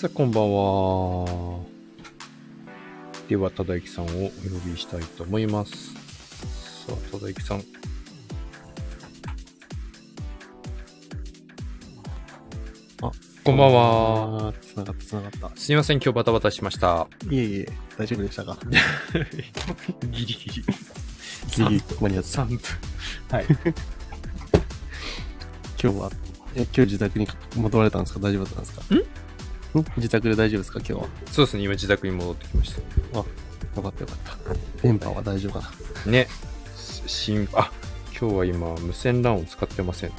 さあ、こんばんは。では、ただゆきさんをお呼びしたいと思います。さあ、ただゆきさん。あ、こんばんは。つながった、つながった。すいません、今日バタバタしました。いえいえ、大丈夫でしたか？ギリギリ。ギリ間に合った。3分。はい。今日は、え、今日自宅に戻られたんですか？大丈夫だったんですか？んん？自宅で大丈夫ですか今日は？そうですね、今自宅に戻ってきました。あ、よかったよかった。電波は大丈夫かな？ね。しん、あ、今日は今、無線 LAN を使ってません。あ、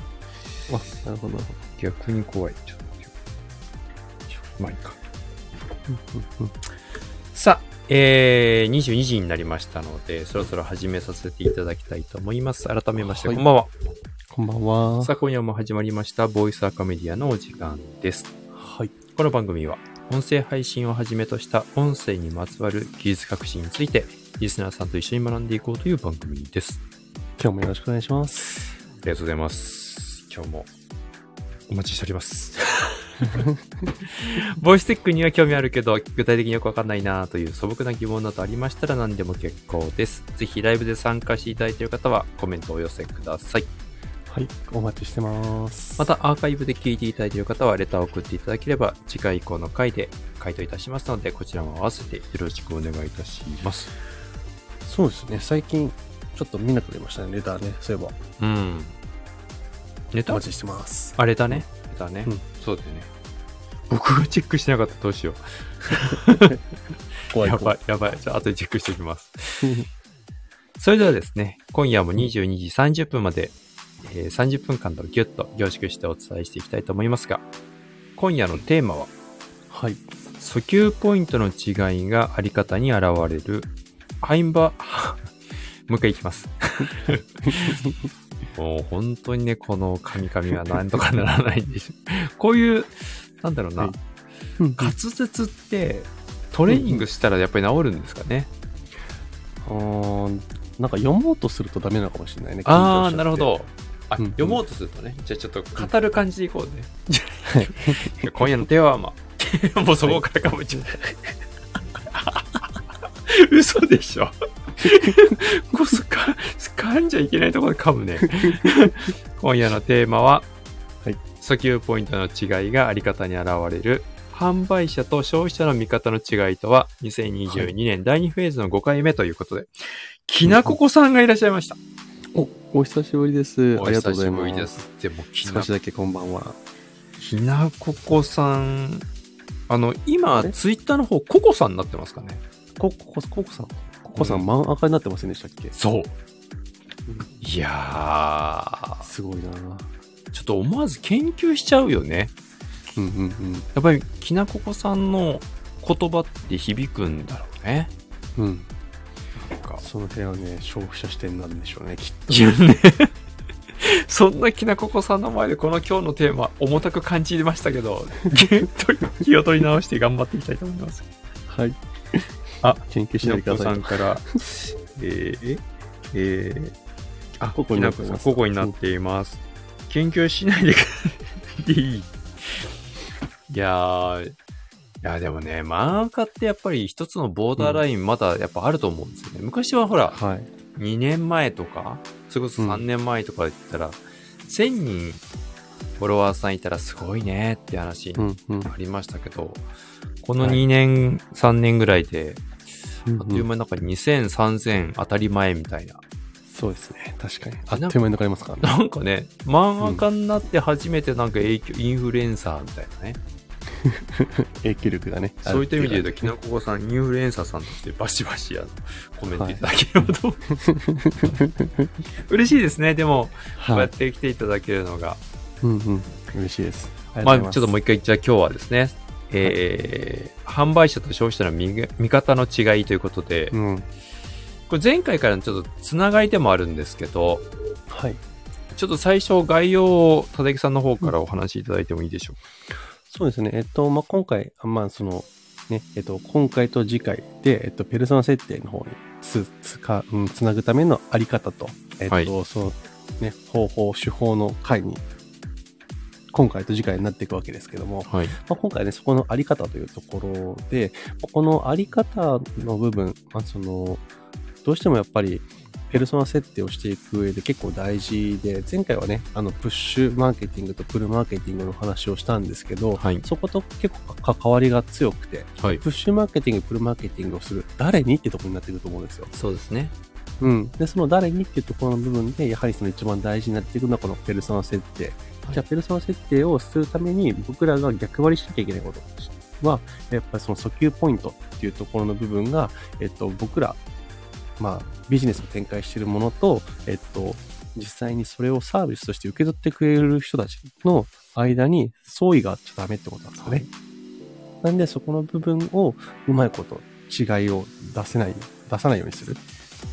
なるほど、なるほ逆に怖い。ちょっと。まあいいか。ど。さあ、えー、22時になりましたので、そろそろ始めさせていただきたいと思います。改めまして、はいこんばんは。こんばんは。さあ、今夜も始まりました、ボイスアカメディアのお時間です。はい。この番組は、音声配信をはじめとした音声にまつわる技術革新について、リスナーさんと一緒に学んでいこうという番組です。今日もよろしくお願いします。ありがとうございます。今日もお待ちしております。ボイステックには興味あるけど、具体的によくわかんないなという素朴な疑問などありましたら何でも結構です。ぜひライブで参加していただいている方はコメントをお寄せください。はい。お待ちしてます。またアーカイブで聞いていただいている方はレターを送っていただければ次回以降の回で回答いたしますのでこちらも合わせてよろしくお願いいたします。そうですね。最近、ちょっと見なくなりましたね。レターね。そういえば。うん。ネタお待ちしてます。あれだね？ネタね？うんそうだよね。僕がチェックしてなかったらどうしよう。怖いやば怖い。い、やばい。じゃあ、後でチェックしておきます。それではですね、今夜も22時30分まで、えー30分間とギュッと凝縮してお伝えしていきたいと思いますが、今夜のテーマは、はい。訴求ポイントの違いがあり方に現れる、ハインバ、もう一回いきます。もう本当にね、この神々はなんとかならないんです。こういう、なんだろうな、はいうん滑舌ってトレーニングしたらやっぱり治るんですかね。あーなんか読もうとするとダメなのかもしれないね。ああ、なるほ。ど。あ、うんうん読もうとするとね。じゃあちょっと語る感じでいこうね。今夜のテーマは、もうそこからかもしれない。嘘でしょ。こそか、噛んじゃいけないところで噛むね。今夜のテーマは、はい訴求ポイントの違いがあり方に現れる、販売者と消費者の見方の違いとは、2022年第2フェーズの5回目ということで、きなここさんがいらっしゃいました。お、お久しぶりです。あおりがとう久ございま。しぶりですす。でも、少しだけこんばんは。きなここさん、あの、今、ツイッターの方、ココさんになってますかね？こ、ここ、ここさん？ここさうんん、真ん赤になってませんでしたっけ？そう。いやすごいなー、ちょっと思わず研究しちゃうよね。うんうんうん。やっぱり、きなここさんの言葉って響くんだろうね。うん。なんか。その辺はね、消費者視点なんでしょうね、きっと。いやね。そんなきなここさんの前でこの今日のテーマ重たく感じましたけど、気を取り直して頑張っていきたいと思います。はい。あ、研究しきなこないでください。さんから、えー、えー、あ、ここきになってますなこさん、ここになっています。研究しないで。いい。いやー、いや、でもね、漫画家ってやっぱり一つのボーダーラインまだやっぱあると思うんですよね。昔はほら、はい。2年前とか、それこそ3年前とか言ったら、1000人フォロワーさんいたらすごいねって話うんうん。ありましたけど、この2年、3年ぐらいで、うんあっという間になんか2000、3000当たり前みたいな。そうですね。確かに。ああっという間に抜かれますからね。なんかね、漫画家になって初めてなんか影響、インフルエンサーみたいなね。影響力がね。そういった意味で言うと、きなこここさん、インフルエンサーさんとしてバシバシあのコメントいただければと、嬉しいですね。でも、こうはい。やって来ていただけるのが。うんうん。嬉しいです。まますちょっともう一回、じゃあ今日はですね、えー販売者と消費者の見見方の違いということで、うん。これ前回からのちょっとつながりでもあるんですけど、はい。ちょっと最初概要を田崎さんの方からお話しいただいてもいいでしょそうですね。えっと、まあ、今回、あまあ、その、ね、えっと、今回と次回で、えっと、ペルソナ設定の方につ、つか、うん、つなぐためのあり方と、えっと、はいその、ね、方法、手法の回に今回と次回になっていくわけですけども、はい。まあ、今回ね、そこのあり方というところで、このあり方の部分、まあ、その、どうしてもやっぱり、ペルソナ設定をしていく上で結構大事で、前回はね、あの、プッシュマーケティングとプルマーケティングの話をしたんですけど、はいそこと結構関わりが強くて、はい。プッシュマーケティング、プルマーケティングをする誰にってところになってくると思うんですよ。そうですね。うん。で、その誰にっていうところの部分で、やはりその一番大事になっていくのはこのペルソナ設定。じゃあ、ペルソナ設定をするために僕らが逆張りしなきゃいけないことは、やっぱりその訴求ポイントっていうところの部分が、えっと、僕ら、まあ、ビジネスを展開しているものと、えっと、実際にそれをサービスとして受け取ってくれる人たちの間に相違があっちゃダメってことなんですよね。なんで、そこの部分をうまいこと違いを出せない、出さないようにする。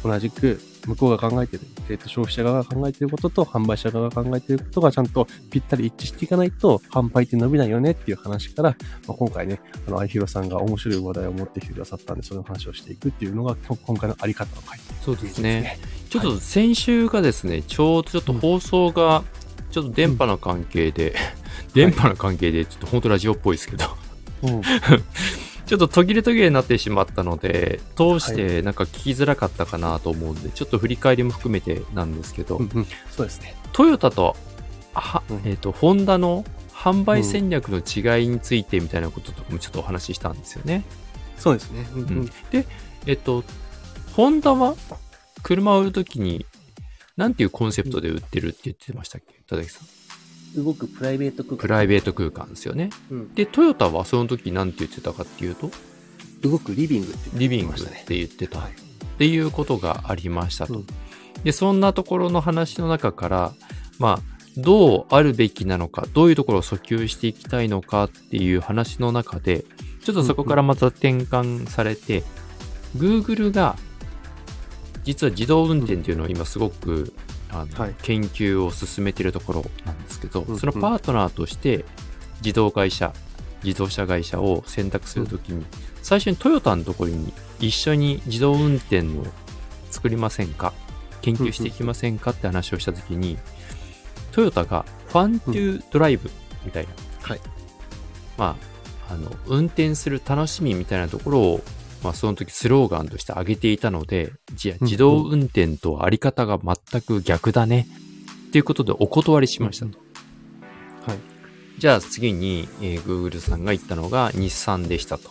同じく、向こうが考えてる、えっと、消費者側が考えてることと販売者側が考えてることがちゃんとぴったり一致していかないと、販売って伸びないよねっていう話から、まあ、今回ね、あの、愛弘さんが面白い話題を持ってきてくださったんで、その話をしていくっていうのが、今今回のあり方の回そうですね。ちょっと先週がですね、ちょうどちょっと放送が、ちょっと電波の関係で、電波の関係で、ちょっと本当ラジオっぽいですけど、うん。ちょっと途切れ途切れになってしまったので、通してなんか聞きづらかったかなと思うんで、ちょっと振り返りも含めてなんですけど、うんうん。そうですね。トヨタと、はうんえっ、と、ホンダの販売戦略の違いについてみたいなこととかもちょっとお話ししたんですよね。そうですね。うんうんで、えっ、と、ホンダは車を売るときに、なんていうコンセプトで売ってるって言ってましたっけ？田崎さん。動くプライベート空間。プライベート空間ですよね。うん。で、トヨタはその時なんて言ってたかっていうと、動くリビングって言ってリビングっ。て言ってた。はいっていうことがありましたと。うんで、そんなところの話の中から、まあ、どうあるべきなのか、どういうところを訴求していきたいのかっていう話の中で、ちょっとそこからまた転換されて、Google が、実は自動運転っていうのを今すごく、あのはい。研究を進めているところなんですけど、うん。うんそのパートナーとして自動会社、自動車会社を選択するときに、最初にトヨタのところに一緒に自動運転を作りませんか研究していきませんかって話をしたときに、トヨタがファントゥドライブみたいな、はい。まあ、あの、運転する楽しみみたいなところを、まあ、その時スローガンとして挙げていたので、じゃ自動運転とあり方が全く逆だね。っていうことでお断りしましたと。はい。じゃあ次に、えー Google さんが言ったのが日産でしたと。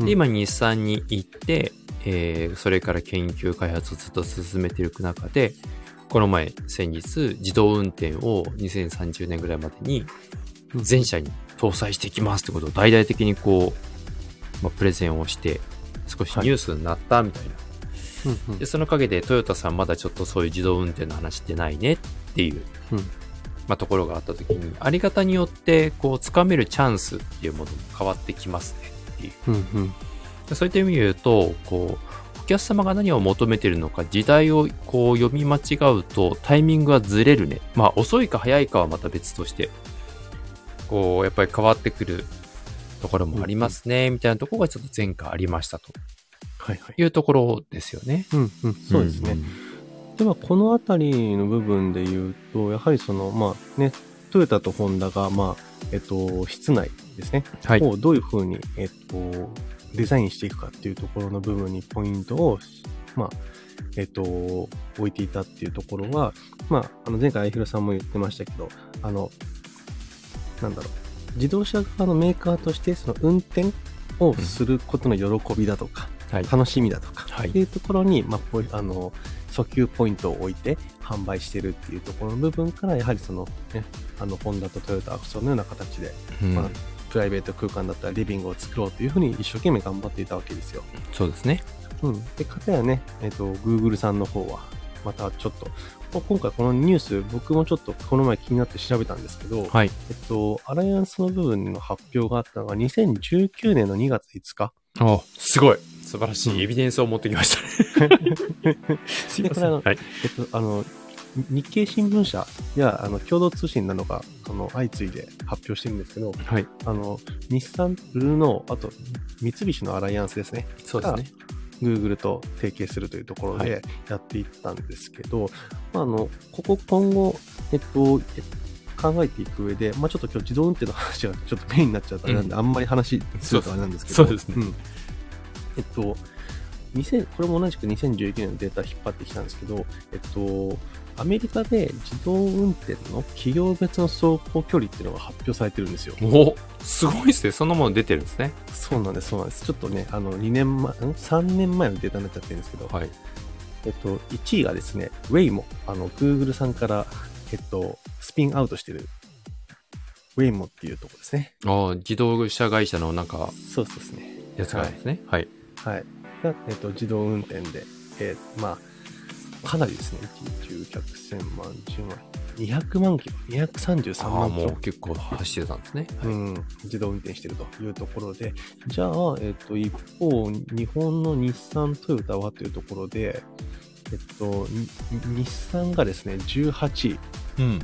うんで、今日産に行って、えーそれから研究開発をずっと進めていく中で、この前、先日、自動運転を2030年ぐらいまでに全車に搭載していきますってことを大々的にこう、まあ、プレゼンをして、少しニュースになったみたいな。うんうんで、その陰でトヨタさんまだちょっとそういう自動運転の話ってないねっていう、うんまあ、ところがあった時に、あり方によって、こう、掴めるチャンスっていうものも変わってきますねっていう。うんうんでそういった意味で言うと、こう、お客様が何を求めているのか、時代をこう読み間違うとタイミングがずれるね。まあ遅いか早いかはまた別として、こう、やっぱり変わってくるところもありますね、みたいなところがちょっと前回ありましたとはいはい。いうところですよね。うんうん。そうですね。では、このあたりの部分で言うと、やはりその、まあね、トヨタとホンダが、まあ、えっと、室内ですね。はい。をどういうふうに、えっと、デザインしていくかっていうところの部分にポイントを、まあ、えっと、置いていたっていうところは、まあ、あの、前回、相広さんも言ってましたけど、あの、なんだろう、自動車側のメーカーとして、その運転をすることの喜びだとか、はい。楽しみだとか、はいっていうところに、まあ、あの、訴求ポイントを置いて販売してるっていうところの部分から、やはりその、ね、あの、ホンダとトヨタ、そのような形で、うんまあ、プライベート空間だったらリビングを作ろうというふうに一生懸命頑張っていたわけですよ。そうですね。うん。で、かたやね、えっ、と、Google さんの方は、またちょっと、まあ今回このニュース、僕もちょっとこの前気になって調べたんですけど、はい。えっと、アライアンスの部分の発表があったのが2019年の2月5日。おすごい。素晴らしうんいエビデンスを持ってきましたね。すいません。でこはい。えっと、あの、に日経新聞社や、あの、共同通信などが、あの、相次いで発表してるんですけど、はい。あの、日産、ルノー、あと、三菱のアライアンスですね。そうですね。Google と提携するというところはい。でやっていったんですけど、まあ、あの、ここ今後、えっと、考えていく上で、まあ、ちょっと今日自動運転の話がちょっとメインになっちゃうとあれなんで、うん。あんまり話するとあれなんですけど、そうですね。ん。えっと、2000これも同じく2019年のデータ引っ張ってきたんですけど、えっと、アメリカで自動運転の企業別の走行距離っていうのが発表されてるんですよ。おすごいですね。そんなもの出てるんですね。そうなんです、そうなんです。ちょっとね、あの、2年前、ん ?3 年前のデータになっちゃってるんですけど、はい。えっと、1位がですね、Waymo、あの、Google さんから、えっと、スピンアウトしてる、Waymo っていうところですね。ああ、自動車会社のなんか、そうですね。やつがあるんですね。はい。はい。が、えっと、自動運転で、えーまあ、かなりですね、1、10、100、1000万、10万、200万キロ、233ああ、万キロもう。結構走ってたんですね。はいうん、自動運転してるというところで、じゃあ、えっと、一方、日本の日産、トヨタはというところで、えっと、に日産がですね、18位うん。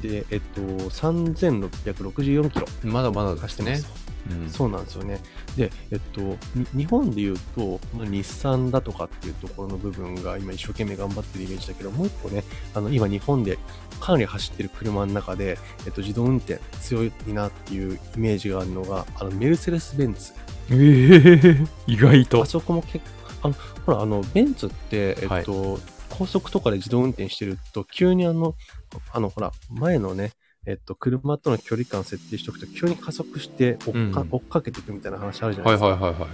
で、えっと、3664キロまだまだですね走ってます。。うんそうなんですよね。で、えっと、に日本で言うと、日産だとかっていうところの部分が今一生懸命頑張ってるイメージだけど、もう一個ね、あの、今日本でかなり走ってる車の中で、えっと、自動運転強いなっていうイメージがあるのが、あの、メルセデス・ベンツ。ええ 意外とあ。そこも結構、あの、ほら、あの、ベンツって、えっと、高速とかで自動運転してると、急にあの、あの、ほら、前のね、えっと、車との距離感設定しておくと、急に加速して追っか,、うん追っかけていくみたいな話あるじゃないはいですか。はいはいはい。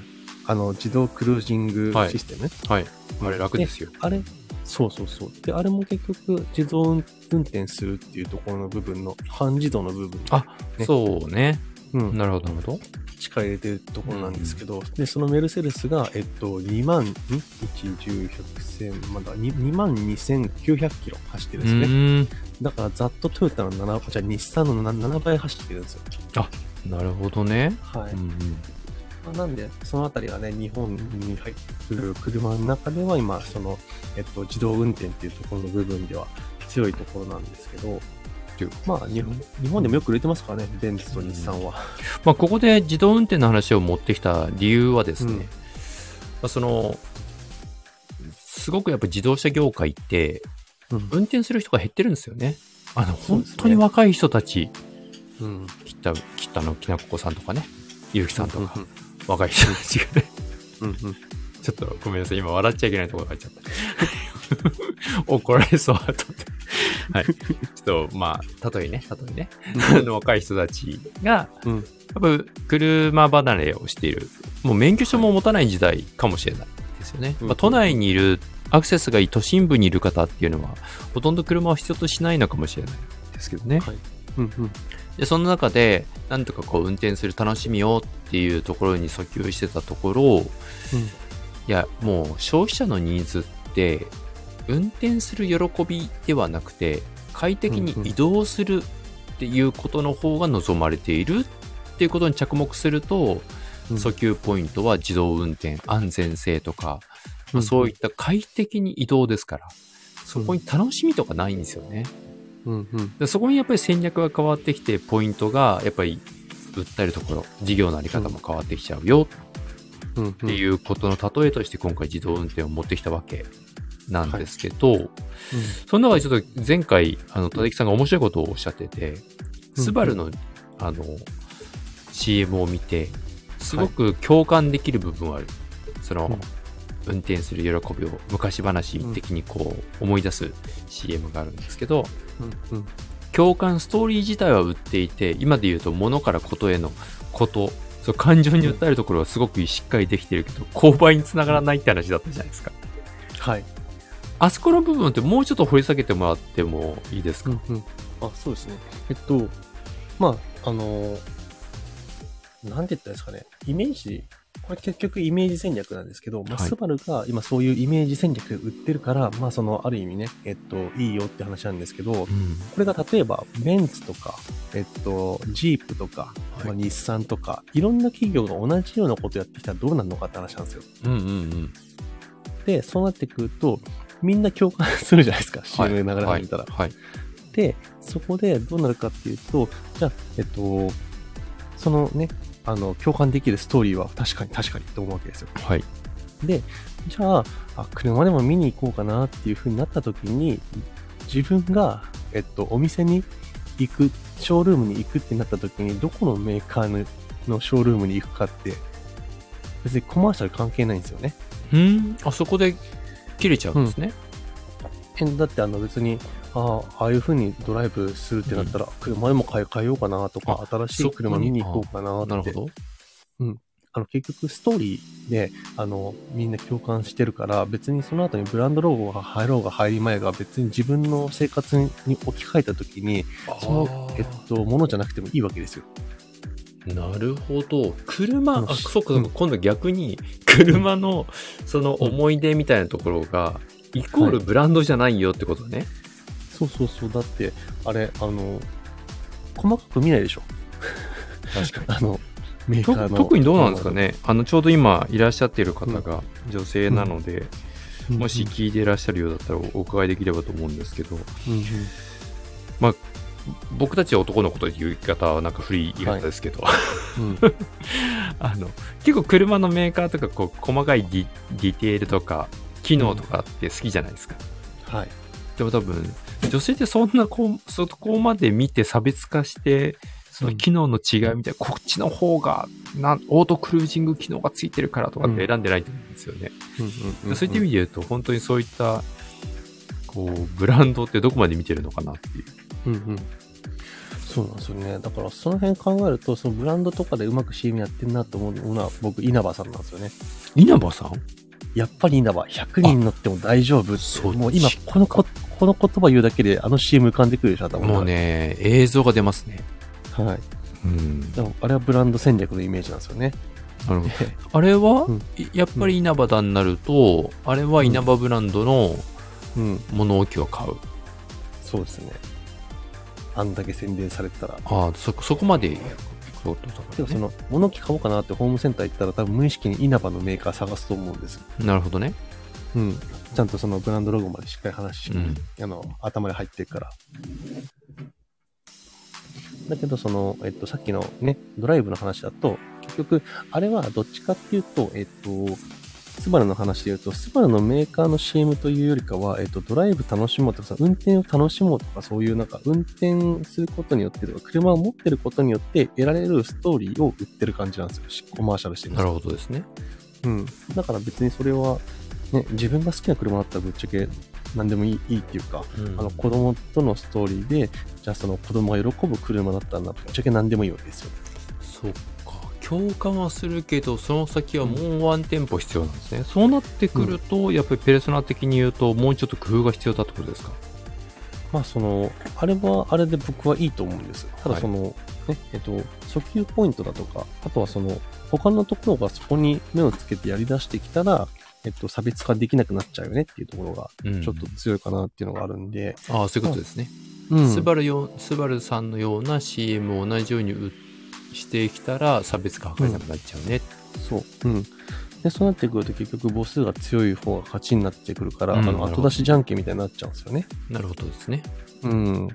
あの、自動クルージングはいシステムね。はい。あれ楽ですよ。あれ、そうそうそう。で、あれも結局、自動運転するっていうところの部分の、半自動の部分にあねそうね。うん、なるほどなるほど。力入れてるところなんですけど、で、そのメルセデスが、えっと、2万、ん ?1、10、100、1000、まだ 2, 2万2900キロ走ってるんうですね。だから、ざっとトヨタの7、じゃあ日産の 7, 7倍走ってるんですよ。なるほどね。はい。うんうん。まあなんで、そのあたりがね、日本に入ってくる車の中では、今、その、えっと、自動運転っていうところの部分では強いところなんですけど、まあ、日本日本でもよく売れてますからね、ベンツと日産は。まあ、ここで自動運転の話を持ってきた理由はですね、うんまあ、その、すごくやっぱ自動車業界って、うん。運転する人が減ってるんですよね。あの、本当に若い人たち、うん。きった、きったのきなここさんとかね、ゆうきさんとか、うん若い人たちがね、うんうん。ちょっとごめんなさい、今笑っちゃいけないところが入っちゃった。怒られそうだと思って。はい。ちょっと、まあ、例えね、例えね、あの若い人たちが、うん。やっぱ車離れをしている。もう免許証も持たない時代かもしれないですよね。うんまあ、都内にいる、アクセスがいい都心部にいる方っていうのは、ほとんど車を必要としないのかもしれないですけどね。はいうんうん。で、その中で、なんとかこう運転する楽しみをっていうところに訴求してたところ、いや、もう消費者のニーズって、運転する喜びではなくて、快適に移動するっていうことの方が望まれているっていうことに着目すると、うん訴求ポイントは自動運転、安全性とか、まあうんそういった快適に移動ですから、そこに楽しみとかないんですよね。うんうん。でそこにやっぱり戦略が変わってきて、ポイントがやっぱり訴えるところ、事業のあり方も変わってきちゃうよ。っていうことの例えとして今回自動運転を持ってきたわけなんですけど、その中でちょっと前回、あの、田木さんが面白いことをおっしゃってて、うんスバルの、あの、CM を見て、すごく共感できる部分はある。その、うん運転する喜びを昔話的にこう思い出す CM があるんですけど、うんうん。共感ストーリー自体は売っていて、今で言うと物からことへのこと、そう感情に訴えるところはすごくしっかりできてるけど、購買につながらないって話だったじゃないですか。はい。あそこの部分ってもうちょっと掘り下げてもらってもいいですか、うんうん。あ、そうですね。えっと、まあ、あの、なんて言ったらいいですかね。イメージ、これ結局イメージ戦略なんですけど、まあ、はいスバルが今そういうイメージ戦略で売ってるから、まあ、その、ある意味ね、えっと、いいよって話なんですけど、うんこれが例えば、ベンツとか、えっと、ジープとか、はいまあ、日産とか、いろんな企業が同じようなことやってきたらどうなるのかって話なんですよ。うんうんうん。で、そうなってくると、みんな共感するじゃないですか、はい CM 流れ始めたら。はい。で、そこでどうなるかっていうと、じゃあ、えっと、そのね、あの、共感できるストーリーは確かに確かにと思うわけですよ。はい。で、じゃあ、あ車でも見に行こうかなっていう風になった時に、自分が、えっと、お店に行く、ショールームに行くってなった時に、どこのメーカーののショールームに行くかって、別にコマーシャル関係ないんですよね。うん。あそこで切れちゃうんですね。えだってあの別に、ああ、ああいう風にドライブするってなったら、車でも買い替えようかなとか、あ新しい車見に行こうかなって。なるほど。あの結局ストーリーで、あの、みんな共感してるから、別にその後にブランドロゴが入ろうが入り前が別に自分の生活に置き換えた時に、その、えっと、ものじゃなくてもいいわけですよ。なるほど。車、うんあ、そうん今度逆に、車の、その思い出みたいなところが、イコールブランドじゃないよってことね。そうそうそう。だって、あれ、あの、細かく見ないでしょ。確かに。あの、メーカーの。特にどうなんですかね。あの、ちょうど今いらっしゃっている方が女性なので、うん。もし聞いていらっしゃるようだったらお伺いできればと思うんですけど、うんうん、僕たちは男の子という言い方はなんか古い言い方ですけど、うん。あの、結構車のメーカーとかこう細かいディディテールとか機能とかって好きじゃないですか。はい。でも多分、女性ってそんなこう、そこまで見て差別化して、その機能の違いみたいな、こっちの方がな、オートクルージング機能がついてるからとかって選んでないと思うんですよね。うんうんうん、そういった意味で言うと、本当にそういった、こう、ブランドってどこまで見てるのかなっていう。うんうん。そうなんですよね。だからその辺考えると、そのブランドとかでうまく CM やってんなと思うのは、僕、稲葉さんなんですよね。稲葉さん？やっぱり稲葉、100人乗っても大丈夫って。もう今、このこ、この言葉言うだけで、あの CM 浮かんでくるでしょ、頭の中もうね、映像が出ますね。はい。うん。でも、あれはブランド戦略のイメージなんですよね。なるほど。あれは、うんいやっぱり稲葉だになると、あれは稲葉ブランドのうん。物置を買う。そうですね。あんだけ宣伝されてたら。ああ、そ、そこまで行くことだからねでもその、物置買おうかなってホームセンター行ったら多分無意識に稲葉のメーカー探すと思うんですよ。なるほどね。うん。ちゃんとそのブランドロゴまでしっかり話し、うんあの、頭に入ってるから。だけど、その、えっと、さっきのね、ドライブの話だと、結局、あれはどっちかっていうと、えっと、スバルの話で言うと、スバルのメーカーの CM というよりかは、えっと、ドライブ楽しもうとかさ、運転を楽しもうとか、そういうなんか、運転することによってとか、車を持ってることによって得られるストーリーを売ってる感じなんですよ。コマーシャルしてるなるほどですね。うん。だから別にそれは、ね、自分が好きな車だったらぶっちゃけ何でもいいいいっていうか、あの子供とのストーリーで、じゃあその子供が喜ぶ車だったらぶっちゃけ何でもいいわけですよ。そ。共感はするけど、その先はもうワンテンポ必要なんですね。そうなってくると、やっぱりペルソナ的に言うと、もうちょっと工夫が必要だってことですか？まあその、あれはあれで僕はいいと思うんです。ただはい。その、ね、えっと、訴求ポイントだとか、あとはその、他のところがそこに目をつけてやり出してきたら、えっと、差別化できなくなっちゃうよねっていうところが、うん。ちょっと強いかなっていうのがあるんで、ああ、そういうことですね。うん。スバルよ、スバルさんのような CM を同じように売してきたら、差別化図れなくなっちゃうね。そう。うん。で、そうなってくると結局母数が強い方が勝ちになってくるから、あの、うんなるほど後出しじゃんけんみたいになっちゃうんですよね。なるほどですね。うん。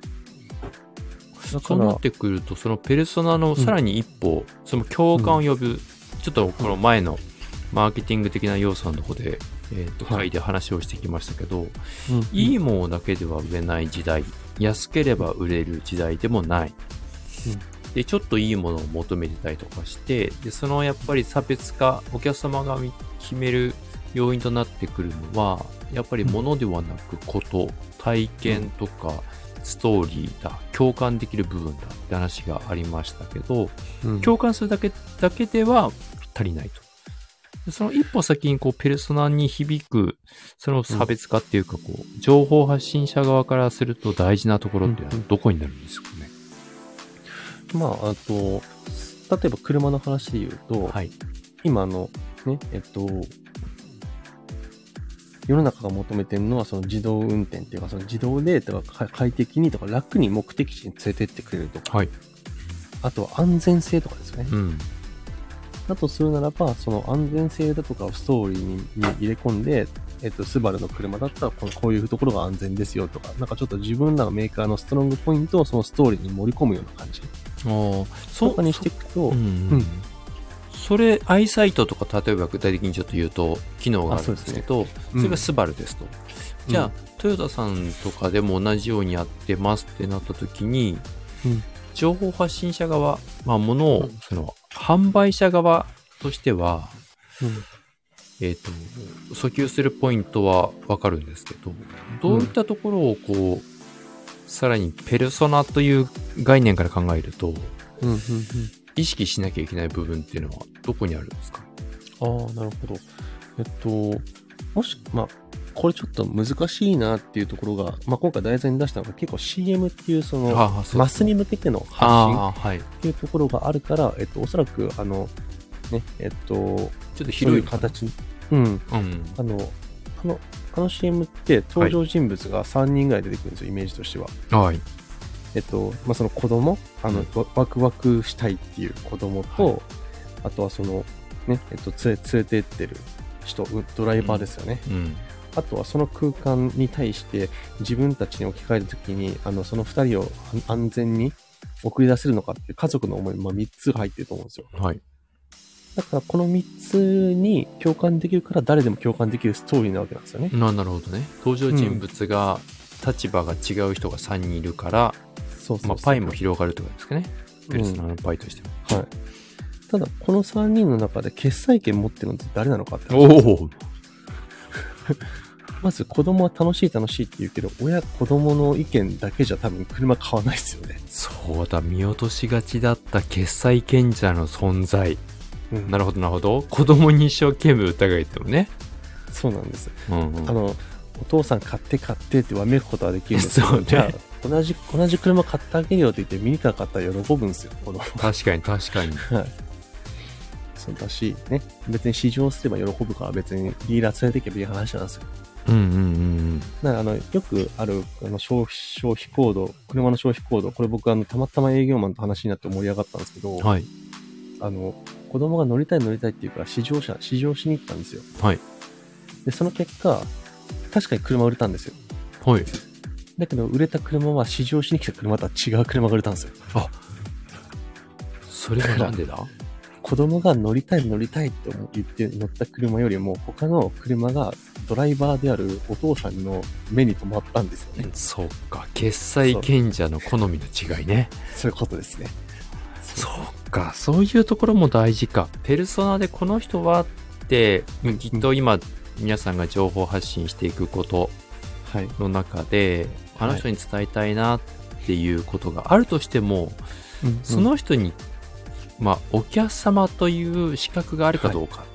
そうなっ、てくると、そのペルソナのさらに一歩、その共感を呼ぶ、ちょっとこの前のマーケティング的な要素のとこで、えっ、と、はい回で話をしてきましたけど、うんいいものだけでは売れない時代、安ければ売れる時代でもない。で、ちょっといいものを求めてたりとかして、で、そのやっぱり差別化、お客様が決める要因となってくるのは、やっぱり物ではなくこと、体験とか、ストーリーだ、共感できる部分だって話がありましたけど、うん共感するだけだけでは足りないと。でその一歩先にこうペルソナに響く、その差別化っていうかこう、情報発信者側からすると大事なところっていうのはどこになるんですか？ね。まあ、あと、例えば車の話で言うと、はい。今あの、ね、えっと、世の中が求めてるのはその自動運転っていうか、その自動でとかか快適にとか楽に目的地に連れてってくれるとか、はい。あとは安全性とかですよね。うん。だとするならば、その安全性だとかをストーリーにに入れ込んで、えっと、スバルの車だったらこうこういうところが安全ですよとか、なんかちょっと自分らのメーカーのストロングポイントをそのストーリーに盛り込むような感じ。ああ、そうかにしていくと、うん。うん。それ、アイサイトとか、例えば具体的にちょっと言うと、機能があるんですけど、そ,、うんれがスバルですと。じゃあ、トヨタさんとかでも同じようにやってますってなった時に、うん。情報発信者側、まあ、ものをうん、その、販売者側としては、うん。えっ、と、訴求するポイントはわかるんですけど、どういったところをこう、さらにペルソナという概念から考えると、うん。うん。意識しなきゃいけない部分っていうのはどこにあるんですか？ああ、なるほど。えっと、もし、まあ、これちょっと難しいなっていうところが、まあ、今回題材に出したのが結構 CM っていうその、マスに向けての発信。っていうところがあるから、えっと、おそらく、あの、ね、えっと、ちょっと広い形に、うん、うん。あの、あの、あの CM って登場人物が3人ぐらい出てくるんですよ、イメージとしては。はい。えっと、まあ、その子供、あの、ワクワクしたいっていう子供と、はいあとはその、ね、えっと、連れ、連れてってる人、うドライバーですよね。うん。あとはその空間に対して自分たちに置き換えるときに、あの、その二人を安安全に送り出せるのかっていう家族の思い、まあ、3つ入ってると思うんですよ。はい。だからこの3つに共感できるから誰でも共感できるストーリーなわけなんですよね。ななるほどね。登場人物が、立場が違う人が3人いるから、そうそうそうまあ、パイも広がるってことですかね。ペルソうんナのパイとしても。はい。ただ、この3人の中で決裁権持ってるのって誰なのかって。おお まず子供は楽しい楽しいって言うけど、親、子供の意見だけじゃ多分車買わないですよね。そうだ、見落としがちだった決済賢者の存在。うんなるほど、なるほど。子供に一生懸命疑えてもね。そうなんです。うんうん。あの、お父さん買って買ってってわめくことはできるんですけど、ねじゃあ、同じ、同じ車買ってあげるよって言ってミニカー買ったら喜ぶんですよ、子供。確かに、確かに。はい。そうだし、ね、別に試乗すれば喜ぶから別にディーラー連れてけばいい話なんですよ。うんうんうんだからあの、よくある、あの、消費、消費行動、車の消費行動、これ僕あの、たまたま営業マンと話になって盛り上がったんですけど、うん。はい。あの、子供が乗りたい乗りたいっていうから試乗車、試乗しに行ったんですよ。はい。で、その結果、確かに車売れたんですよ。はい。だけど、売れた車は試乗しに来た車とは違う車が売れたんですよ。それはなんでだ？子供が乗りたい乗りたいって思言って乗った車よりも、他の車がドライバーであるお父さんの目に留まったんですよね。そうか。決済賢者の好みの違いね。そういうことですね。そうか。そういうところも大事か。ペルソナでこの人はって、きっと今、皆さんが情報発信していくことはい。の中で、あの人に伝えたいなっていうことがあるとしても、その人に、まあ、お客様という資格があるかどうか。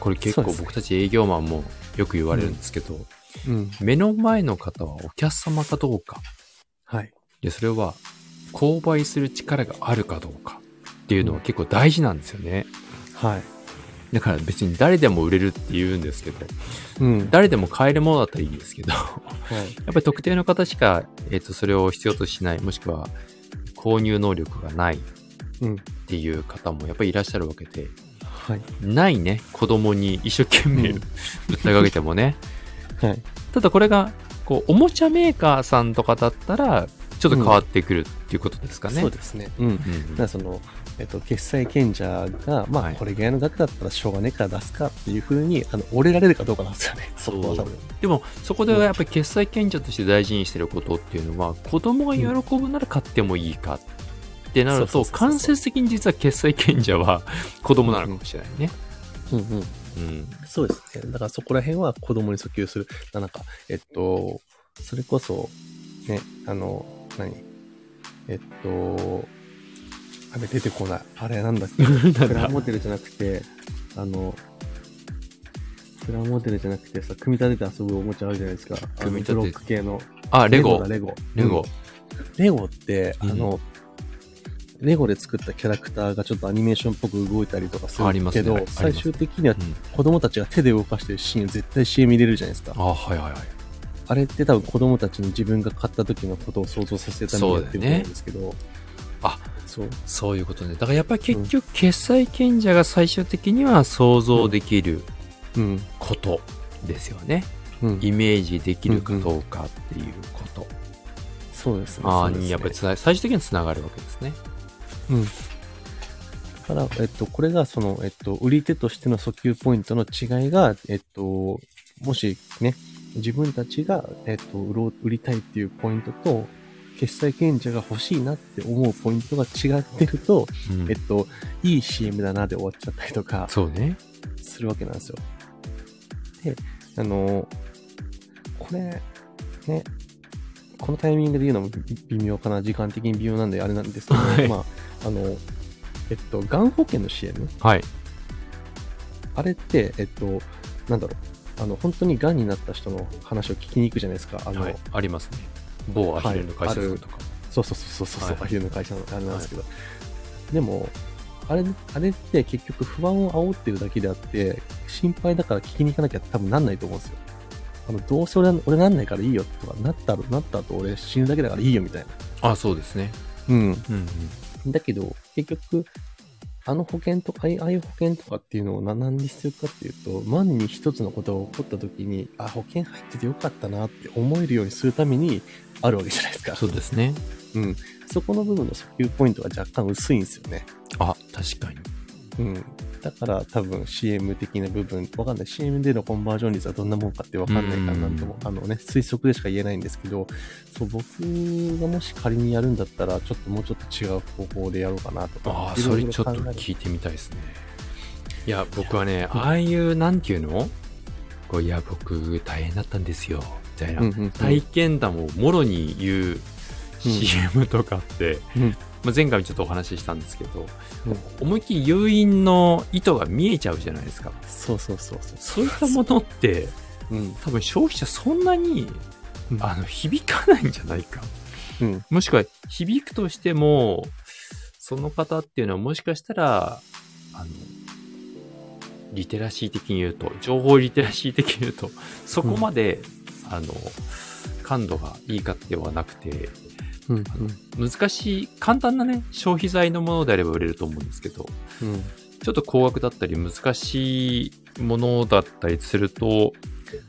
これ結構僕たち営業マンもよく言われるんですけど、うん。目の前の方はお客様かどうか。はい。で、それは、購買する力があるかどうかっていうのは結構大事なんですよね。はい。だから別に誰でも売れるって言うんですけど、うん。誰でも買えるものだったらいいですけど、やはい。っぱり特定の方しか、えっ、と、それを必要としない、もしくは購入能力がないっうん。ていう方もやっぱりいらっしゃるわけで、はい。ないね、子供に一生懸命うん訴えかけてもね。はい。ただこれが、こう、おもちゃメーカーさんとかだったら、ちょっと変わってくるっていうことですかね。そうですね。うん。うんだからその、えっと、決済賢者が、まあ、はいこれぐらいの額だったらしょうがねえから出すかっていうふうに、あの、折れられるかどうかなんですよね。そこは多分。でも、そこでやっぱり決済賢者として大事にしてることっていうのは、子供が喜ぶなら買ってもいいかってなると、間接的に実は決済賢者は 子供なのかもしれないね。うんうん。うん。そうですね。だからそこら辺は子供に訴求する。なんか、えっと、それこそ、ね、あの、何？えっと、あれ出てこない。あれなんだっけプラモデルじゃなくて、あの、プラモデルじゃなくてさ、組み立てて遊ぶおもちゃあるじゃないですか。組み立てブロック系の。あ、レゴだ、。レゴ。レゴ。うん。レゴって、あうんの、レゴで作ったキャラクターがちょっとアニメーションっぽく動いたりとかするけど、ね最終的にはうん子供たちが手で動かしてるシーン絶対 CM 入れるじゃないですか。あ、はいはいはい。あれって多分子供たちに自分が買った時のことを想像させるためにやってると思うんですけど、あ、そう。そういうことね。だからやっぱり結局、決済賢者が最終的には想像できるうん。ことですよね。うん。イメージできるかどうかっていうこと。そうですね。ああ、そうですねにやっぱり最終的にはつながるわけですね。うん。だから、えっと、これがその、えっと、売り手としての訴求ポイントの違いが、えっと、もしね、自分たちが、えっと、売ろう、売りたいっていうポイントと、決済賢者が欲しいなって思うポイントが違ってると、うんえっと、いい CM だなで終わっちゃったりとかそうね。するわけなんですよ。で、あの、これ、ね、このタイミングで言うのも微妙かな、時間的に微妙なんであれなんですけど、はいまあ、あの、えっと、がん保険の CM? はい。あれって、えっと、なんだろう、あの、本当に癌になった人の話を聞きに行くじゃないですか。あの、はい。ありますね。某アヒルの会社とか。そうそうそうそうそう、はいアヒルの会社のあれなんですけど、でも、あれ、あれって結局不安を煽ってるだけであって、心配だから聞きに行かなきゃ多分なんないと思うんですよ。あの、どうせ俺俺なんないからいいよとか、なったら、なった後俺死ぬだけだからいいよみたいな。あ、そうですね。うん。うんうん。だけど、結局、あの保険とか、ああいう保険とかっていうのをな何に必要かっていうと、万に一つのことが起こった時に、あ、保険入っててよかったなって思えるようにするためにあるわけじゃないですか。そうですね。うん。そこの部分の訴求ポイントが若干薄いんですよね。あ、確かに。うん。だから多分 CM 的な部分、わかんない。CM でのコンバージョン率はどんなもんかってわかんないからなんとも、あのね、推測でしか言えないんですけど、そう、僕がもし仮にやるんだったら、ちょっともうちょっと違う方法でやろうかなとか。ああ、それちょっと聞いてみたいですね。いや、僕はね、ああいう、なんていうの？こういや、僕、大変だったんですよ。みたいな。体験談をもろに言う CM とかって、うんまあ、前回もちょっとお話ししたんですけど、うん思いっきり誘引の意図が見えちゃうじゃないですか。そうそうそうそう。そういったものって、うん。多分消費者そんなに、うんあの、響かないんじゃないか。うん。もしくは、響くとしても、その方っていうのはもしかしたら、あの、リテラシー的に言うと、情報リテラシー的に言うと、そこまで、あの、感度がいいかではなくて、うん。難しい、簡単なね、消費財のものであれば売れると思うんですけど、うん。ちょっと高額だったり難しいものだったりすると、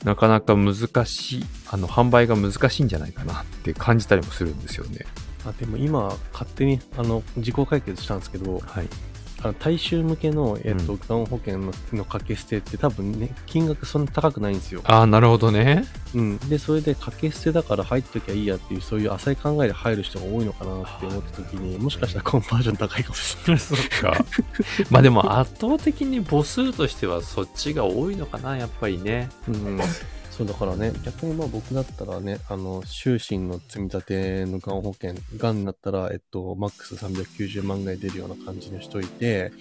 なかなか難しい、あの、販売が難しいんじゃないかなって感じたりもするんですよね。あ、でも今、勝手に、あの、自己解決したんですけど、はい。あの大衆向けの、えっと、うんがん保険のの掛け捨てって多分ね、金額そんな高くないんですよ。ああ、なるほどね。うん。で、それで掛け捨てだから入っときゃいいやっていう、そういう浅い考えで入る人が多いのかなって思った時に、もしかしたらコンバージョン高いかもしれない。そっか。まあでも圧倒的に母数としてはそっちが多いのかな、やっぱりね。うん。そうだからね、逆にまあ僕だったらね、あの、終身の積み立てのがん保険、がんになったら、えっと、マックス390万ぐらい出るような感じにしといて、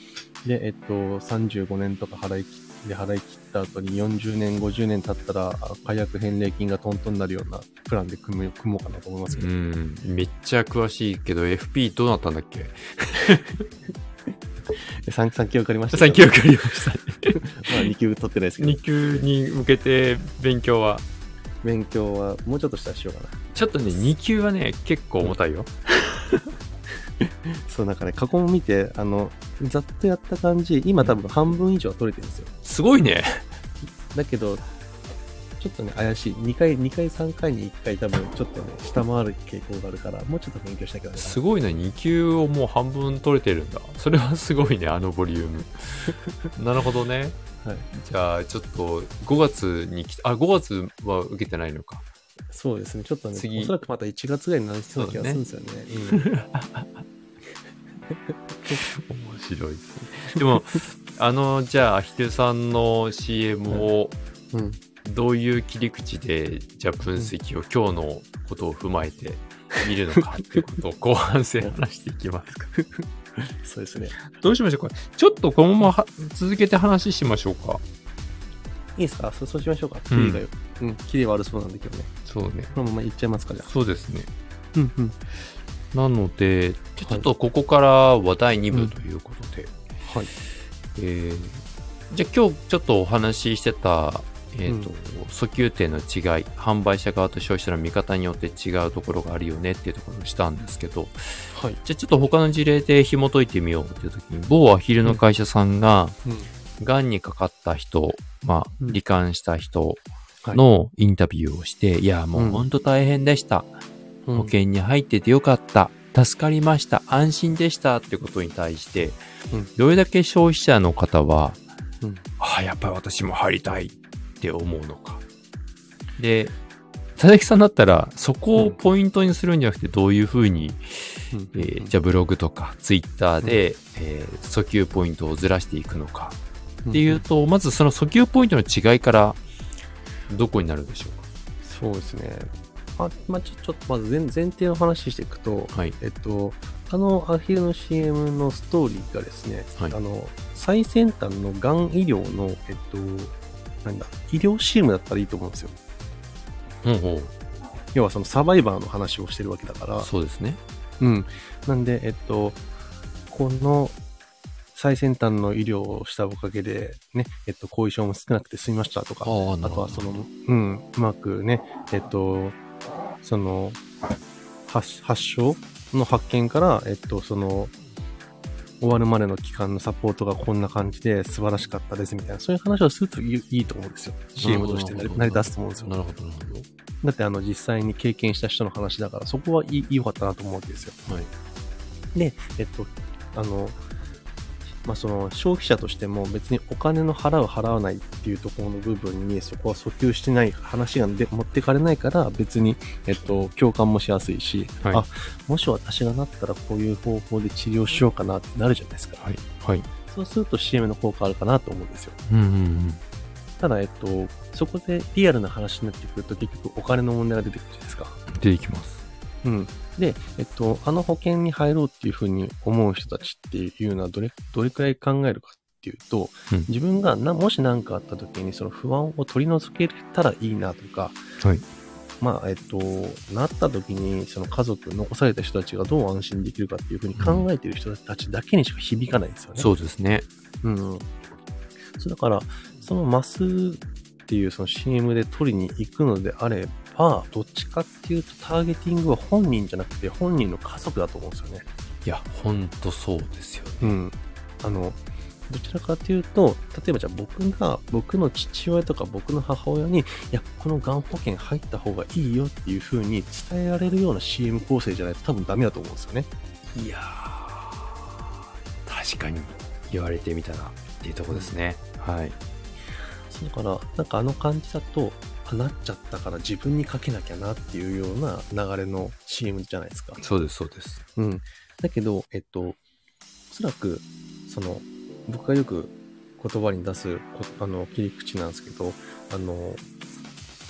で、えっと、35年とか払い切って、払い切った後に40年、50年経ったら、解約返礼金がトントンになるようなプランで組む組もうかなと思いますけど。うん。めっちゃ詳しいけど、FP どうなったんだっけ？3, 3級受かりました最近わかりました。まあ2級取ってないですけど2、級に向けて勉強は。勉強はもうちょっとしたらしようかな。ちょっとね、2級はね、結構重たいよ。そう、なんかね、過去も見て、あの、ざっとやった感じ、今多分半分以上は取れてるんですよ。すごいね。だけど、ちょっとね、怪しい。2回、2回、3回に1回多分、ちょっとね、下回る傾向があるから、もうちょっと勉強しなきゃダメだすごいな、2級をもう半分取れてるんだ。それはすごいね、あのボリューム。なるほどね。はい。じゃあ、ちょっと5月に来あ、5月は受けてないのか。そうですね、ちょっとね、次おそらくまた1月ぐらいになりそうな気がするんですよね。面白いですね。でも、あの、じゃあ、ヒデさんの CM をうん。うん。どういう切り口で、じゃあ分析を、今日のことを踏まえて見るのかっていうことを 後半戦話していきますか。そうですね。どうしましょうか。ちょっとこのままは続けて話しましょうか。いいですか？そうしましょうか。キリがよ。うん、キリ悪そうなんで今日ね。そうね。このままいっちゃいますか、じゃあ。そうですね。うんうん。なので、ちょっとここからは第2部ということで、はい。えーじゃあ今日ちょっとお話ししてた、えっ、と、う訴求点の違い、販売者側と消費者の見方によって違うところがあるよねっていうところをしたんですけど、はい。じゃあちょっと他の事例で紐解いてみようっていう時に、某アヒルの会社さんが、うん。癌にかかった人、まあ、うん罹患した人はいのインタビューをして、い、や、もううん本当大変でした。うん保険に入っててよかった。助かりました。安心でしたってことに対して、うんどれだけ消費者の方は、うんああ、やっぱり私も入りたいって思うのか。で、佐々木さんだったら、そこをポイントにするんじゃなくて、どういうふうに、うんえーじゃあブログとかツイッターで、えー訴求ポイントをずらしていくのかっていうと、まずその訴求ポイントの違いから、どこになるんでしょそうですね。ままあ、ちょちょっとまず前前提の話していくと、うかはい。えっと、あのアヒルの CM のストーリーがですね、はいあの最先端のがん医療の、えっと、なんだ、医療 CM だったらいいと思うんですよ。ほうほ要はそのサバイバーの話をしてるわけだからう。、そうですね。うん。なんで、えっと、この最先端の医療をしたおかげで、ね、えっと、後遺症も少なくて済みましたとか、ああ。とはその、うん、うまくね、えっと、その、発発症の発見から、えっと、その、終わるまでの期間のサポートがこんな感じで素晴らしかったですみたいな、そういう話をするといいと思うんですよ。CM として成り成り立つと思うんですよ。なるほど、なるほど。だってあの実際に経験した人の話だから、そこはいい良かったなと思うわけですよ。はい。で、えっと、あの、まあ、その消費者としても別にお金の払う払わないっていうところの部分にそこは訴求してない話がで持ってかれないから別に、えっと、共感もしやすいし、はいあ、もし私がなったらこういう方法で治療しようかなってなるじゃないですか。はい。はい。そうすると CM の効果あるかなと思うんですよ。うんうんうん。ただ、えっと、そこでリアルな話になってくると結局お金の問題が出てくるじゃないですか。出てきます。うん。で、えっと、あの保険に入ろうっていうふうに思う人たちっていうのはどれ、どれくらい考えるかっていうと、うん自分がな、もし何かあった時にその不安を取り除けたらいいなとか、はい。まあ、えっと、なった時にその家族、残された人たちがどう安心できるかっていうふうに考えている人たちだけにしか響かないんですよね。そうですね。うん。そうだから、そのマスっていうその CM で取りに行くのであれば、どっちかっていうとターゲティングは本人じゃなくて本人の家族だと思うんですよね。いや、ほんとそうですよね。うん。あの、どちらかというと、例えばじゃあ僕が、僕の父親とか僕の母親に、いや、このがん保険入った方がいいよっていう風に伝えられるような CM 構成じゃないと多分ダメだと思うんですよね。いやー、確かに言われてみたらっていうとこですね。はい。だから、なんかあの感じだと、あ、なっちゃったから自分にかけなきゃなっていうような流れの CM じゃないですか。そうです、そうです。うん。だけど、えっと、おそらく、その、僕がよく言葉に出すこあの切り口なんですけど、あの、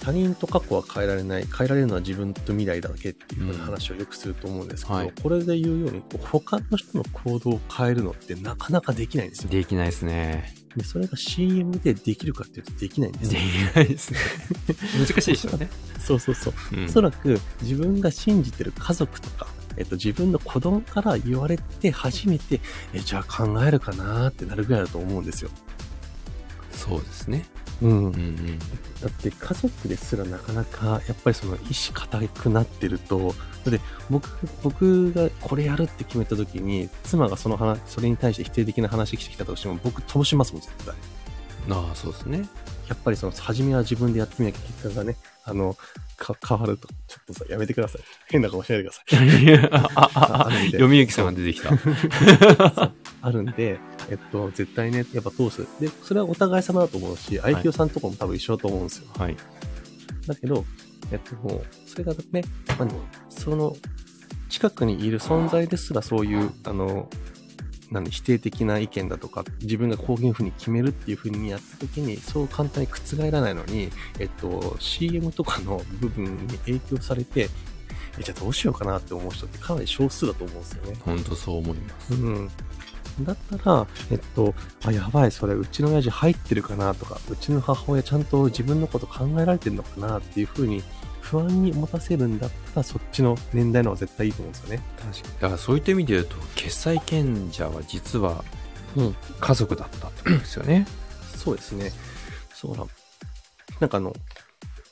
他人と過去は変えられない、変えられるのは自分と未来だけっていうふうな話をよくすると思うんですけど、はいこれで言うように、こう他の人の行動を変えるのってなかなかできないんですよ。できないですね。で、それが CM でできるかっていうとできないんでですきよ。ないですね。難しいでしょうね。そうそうそう。うんおそらく自分が信じてる家族とか、えっと、自分の子供から言われて初めて、え、じゃあ考えるかなってなるぐらいだと思うんですよ。そうですね。うんうんうん。だって家族ですらなかなかやっぱりその意志固くなってると、だって僕、僕がこれやるって決めた時に、妻がその話、それに対して否定的な話してきたとしても僕飛ばしますもん、絶対。ああ、そうですね。やっぱりその、初めは自分でやってみなきゃ結果がね、あの、か変わると、ちょっとさ、やめてください。変な顔しないでください。ああああるんで読みゆきさんが出てきた。あるんで、えっと、絶対ね、やっぱ通す。で、それはお互い様だと思うし、愛嬌さんとかも多分一緒だと思うんですよ。はい。だけど、えっと、もう、それがね、まあその、近くにいる存在ですらそういう、あの、何、否定的な意見だとか、自分がこういうふうに決めるっていうふうにやった時に、そう簡単に覆らないのに、えっと、CM とかの部分に影響されて、え、じゃあどうしようかなって思う人ってかなり少数だと思うんですよね。ほんとそう思います。うん。だったら、えっと、あ、やばい、それ、うちの親父入ってるかなとか、うちの母親ちゃんと自分のこと考えられてるのかなっていうふうに不安に持たせるんだったら、そっちの年代の方が絶対いいと思うんですよね。確かに。だからそういった意味で言うと、決済権者は実はうん。家族だったってことですよね。そうですね。そうだ。なんかあの、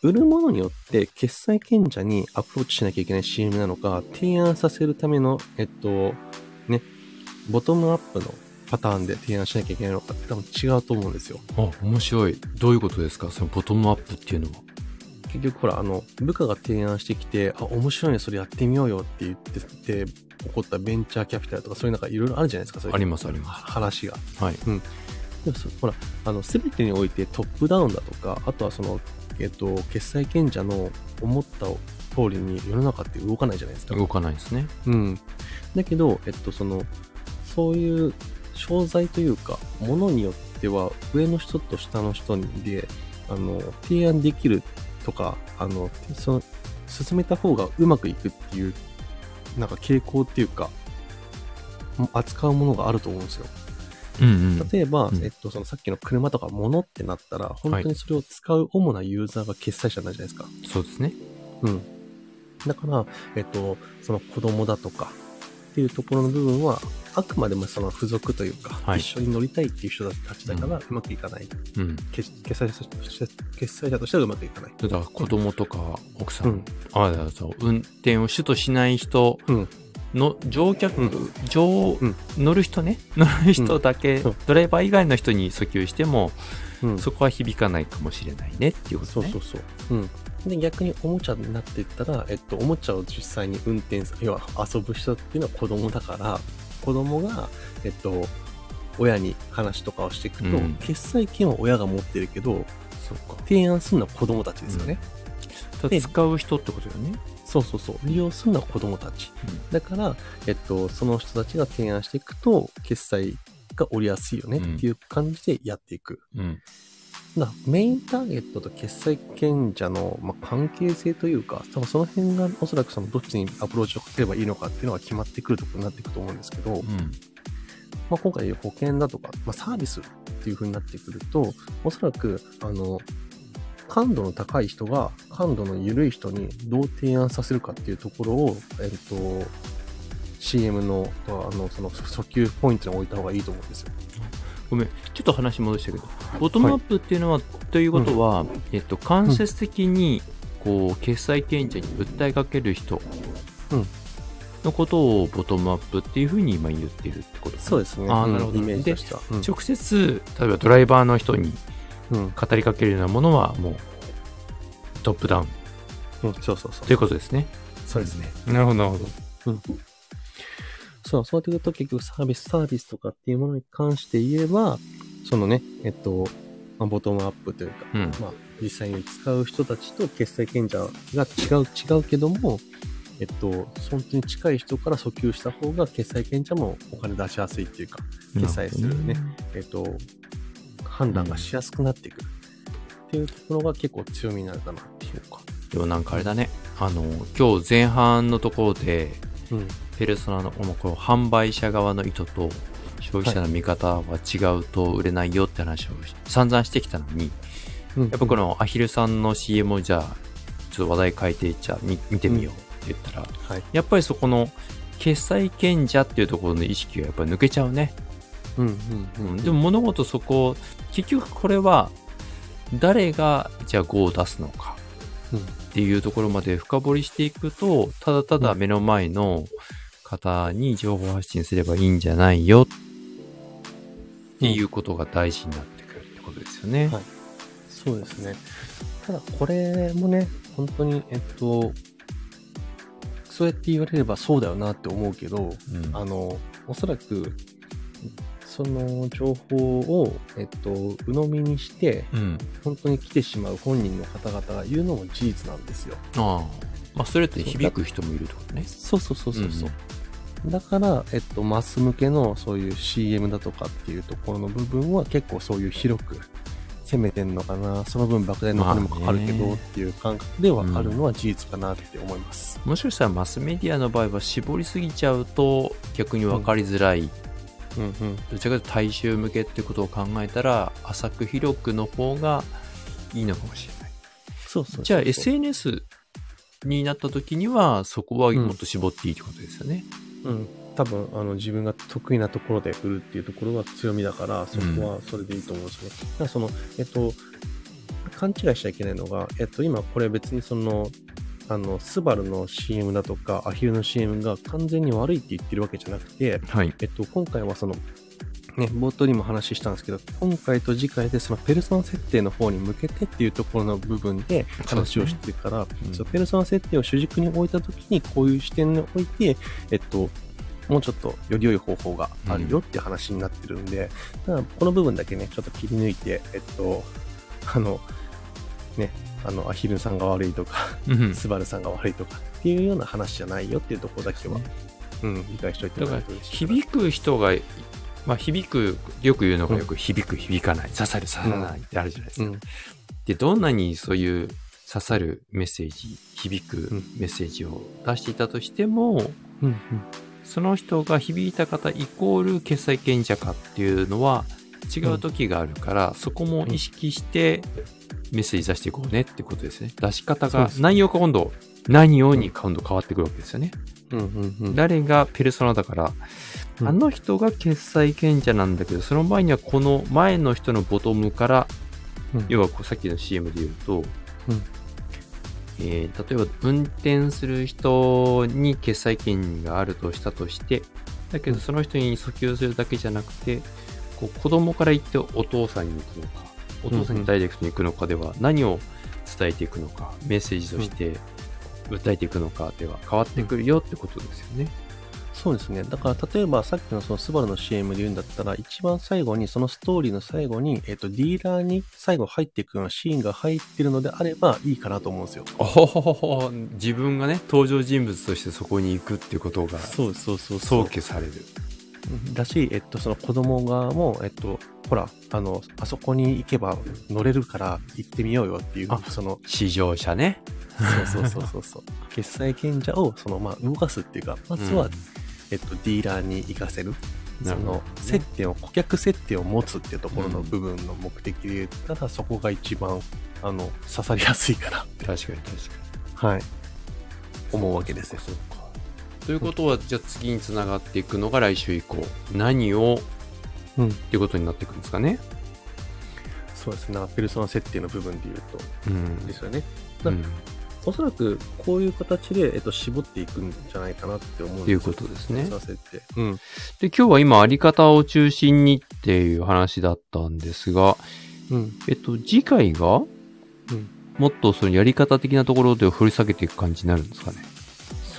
売るものによって決済権者にアプローチしなきゃいけない CM なのか、提案させるための、えっと、ね、ボトムアップのパターンで提案しなきゃいけないのかって多分違うと思うんですよ。あ、面白い。どういうことですか？そのボトムアップっていうのは。結局ほら、あの、部下が提案してきて、あ、面白いね、それやってみようよって言ってて、起こったベンチャーキャピタルとかそういうなんかいろいろあるじゃないですか、そういうありますありま話が。す。はい。でもそほら、あの、すべてにおいてトップダウンだとか、あとはその、えっと、決済賢者の思った通りに世の中って動かないじゃないですか。動かないですね。うん。だけど、えっと、その、そういう商材というか、ものによっては、上の人と下の人で、あの、提案できるとか、あの、その、進めた方がうまくいくっていう、なんか傾向っていうか、も扱うものがあると思うんですよ。うんうん。例えば、うんえっと、そのさっきの車とか物ってなったら、本当にそれを使う主なユーザーが決済者なんじゃないですか。そうですね。うん。だから、えっと、その子供だとかっていうところの部分は、あくまでもその付属というか、はい一緒に乗りたいっていう人たちだから、うまくいかない。うん。決決済者として、決済者としてはうまくいかない。だから子供とか奥さん、うん。ああ、そう、運転を主としない人うん。の乗客、うん乗、うん乗る人ね、乗る人だけ、ドライバー以外の人に訴求しても、うん。そこは響かないかもしれないねっていうことね。そうそうそう。うん。で、逆におもちゃになっていったら、えっと、おもちゃを実際に運転す、要は遊ぶ人っていうのは子供だから、子供が、えっと、親に話とかをしていくと、うん決済権は親が持ってるけど、そうか。提案するのは子供たちですよね。ただ使う人ってことよね。そうそうそう。利用するのは子供たち。だから、えっと、その人たちが提案していくと、決済が折りやすいよねっていう感じでやっていく。うん。だからメインターゲットと決済権者の、まあ、関係性というか、多分その辺がおそらくそのどっちにアプローチをかければいいのかっていうのが決まってくるところになっていくと思うんですけど、うん。まあ、今回保険だとか、まあ、サービスっていう風になってくると、おそらく、あの、感度の高い人が感度の緩い人にどう提案させるかっていうところを、えっと、CM の、あの、その訴求ポイントに置いた方がいいと思うんですよ。ごめん、ちょっと話戻したけど、ボトムアップっていうのは、ということは、えっと、間接的に、こう、決済権者に訴えかける人うんのことをボトムアップっていうふうに今言ってるってことそうですね。あーなるほどイメージとしては。うん直接、例えばドライバーの人にうん。語りかけるようなものは、もう、トップダウンうん、そうそうそうということですね。そうですね。なるほど、なるほど。そう、そうやって言うと結局サービス、サービスとかっていうものに関して言えば、そのね、えっと、まあ、ボトムアップというか、うん。まあ、実際に使う人たちと決済権者が違う、違うけども、えっと、本当に近い人から訴求した方が決済権者もお金出しやすいっていうか、決済するねえっと、判断がしやすくなっていくっていうところが結構強みになるかなっていうか。でもなんかあれだね。あの、今日前半のところで、うん。ペルソナのこの販売者側の意図と消費者の見方は違うと売れないよって話を散々してきたのに、うんやっぱこのアヒルさんの CM をじゃあ、ちょっと話題変えて、じゃあ見見てみようって言ったら、はい。やっぱりそこの決済権者っていうところの意識がやっぱり抜けちゃうね。うんうんうん。でも物事そこ、結局これは誰がじゃあ5を出すのかうんっていうところまで深掘りしていくと、ただただ目の前の方に情報発信すればいいんじゃないよっていうことが大事になってくるってことですよね。はいそうですね。ただ、これもね、本当に、えっと、そうやって言われればそうだよなって思うけど、うんあの、おそらく、その情報を、えっと、鵜呑みにして、うん。本当に来てしまう本人の方々が言うのも事実なんですよ。ああ。まあ、それって響く人もいるってことね。そうそうそうそうそう。だから、えっと、マス向けのそういう CM だとかっていうところの部分は結構そういう広く攻めてんのかな。その分莫大なお金もかかるけまあねどっていう感覚ではあるのは事実かなって思います。もしかしたらマスメディアの場合は絞りすぎちゃうと逆に分かりづらい、うんうん。どちらかというと大衆向けってことを考えたら浅く広くの方がいいのかもしれない。そうそうそうじゃあ SNS になった時にはそこはもっと絞っていいってことですよね。うん。多分、あの、自分が得意なところで売るっていうところは強みだから、そこはそれでいいと思うんですね。だからその、えっと、勘違いしちゃいけないのが、えっと、今これ別にその、あの、スバルの CM だとか、アヒルの CM が完全に悪いって言ってるわけじゃなくて、はい。えっと、今回はその、ね、冒頭にも話したんですけど、今回と次回でそのペルソナ設定の方に向けてっていうところの部分で話をしてるから、うんそうペルソナ設定を主軸に置いたときにこういう視点に置いて、えっと、もうちょっとより良い方法があるよっていう話になってるんで、ただこの部分だけね、ちょっと切り抜いて、えっと、あの、ね、あの、アヒルさんが悪いとか、うん。スバルさんが悪いとかっていうような話じゃないよっていうところだけは、うん、理解しておいてもらえると。響く人が、まあ、響く、よく言うのがよく響く、響かない、刺さる、刺さらないってあるじゃないですか。うん、で、どんなにそういう刺さるメッセージ、響くうん。メッセージを出していたとしても、うん、その人が響いた方イコール決済権者かっていうのは違う時があるから、そこも意識してメッセージ出していこうねってことですね。出し方が内容が今度、何をに今度変わってくるわけですよね。うん、うん、うん。誰がペルソナだから、うん。あの人が決済権者なんだけど、その前にはこの前の人のボトムから、うん。要はこうさっきの CM で言うと、うん。えー例えば運転する人に決済権があるとしたとして、だけどその人に訴求するだけじゃなくて、こう子供から言ってお父さんに行くのか、お父さんにダイレクトに行くのかでは何を伝えていくのか、メッセージとして訴えていくのかでは変わってくるよってことですよね。そうですね。だから、例えばさっきのそのスバルの CM で言うんだったら、一番最後に、そのストーリーの最後に、えっ、と、ディーラーに最後入っていくようなシーンが入ってるのであればいいかなと思うんですよ。おほほほほ自分がね、登場人物としてそこに行くっていうことがそうそうそう想起される。うんだし、えっと、その子供側も、えっと、ほら、あの、あそこに行けば乗れるから行ってみようよっていうあ、その、試乗車ね。そうそうそうそうそう。決済権者を、その、まあ、動かすっていうか、まずは、うんえっと、ディーラーに行かせる。その接点を、顧客接点を持つっていうところの部分の目的で言ったら、そこが一番、あの、刺さりやすいかなって、確かに確かに。はい、思うわけですよ。そうか。ということは、じゃあ次につながっていくのが来週以降、何をうん。っていうことになっていくんですかね？そうですね。ペルソナ設定の部分で言うと、うん。ですよね。うんおそらく、こういう形で、えっと、絞っていくんじゃないかなって思うんっていう。ことですねペルソナ設定。うん。で、今日は今、あり方を中心にっていう話だったんですが、うん。えっと、次回が、うんもっとそのやり方的なところで掘り下げていく感じになるんですかね。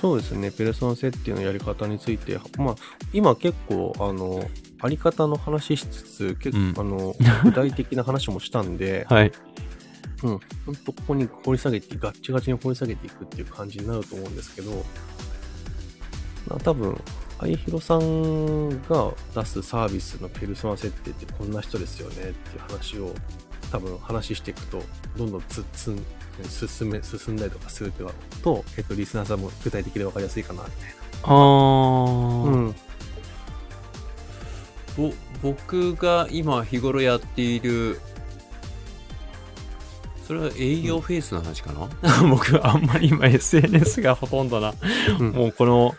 そうですね。ペルソナ設定のやり方について、まあ、今結構、あの、あり方の話しつつ、結構、うんあの、具体的な話もしたんで、はい。うん、ほんとここに掘り下げて、ガッチガチに掘り下げていくっていう感じになると思うんですけど、まあ多分、あいひろさんが出すサービスのペルソナ設定ってこんな人ですよねっていう話を、多分話していくと、どんどんつつん進め、進んだりとかすると、えっと、リスナーさんも具体的で分かりやすいかな、みたいあー。な。うん。ぼ僕が今日頃やっているそれは営業フェイスの話かな、僕あんまり今 SNS がほとんどな、うん。もうこの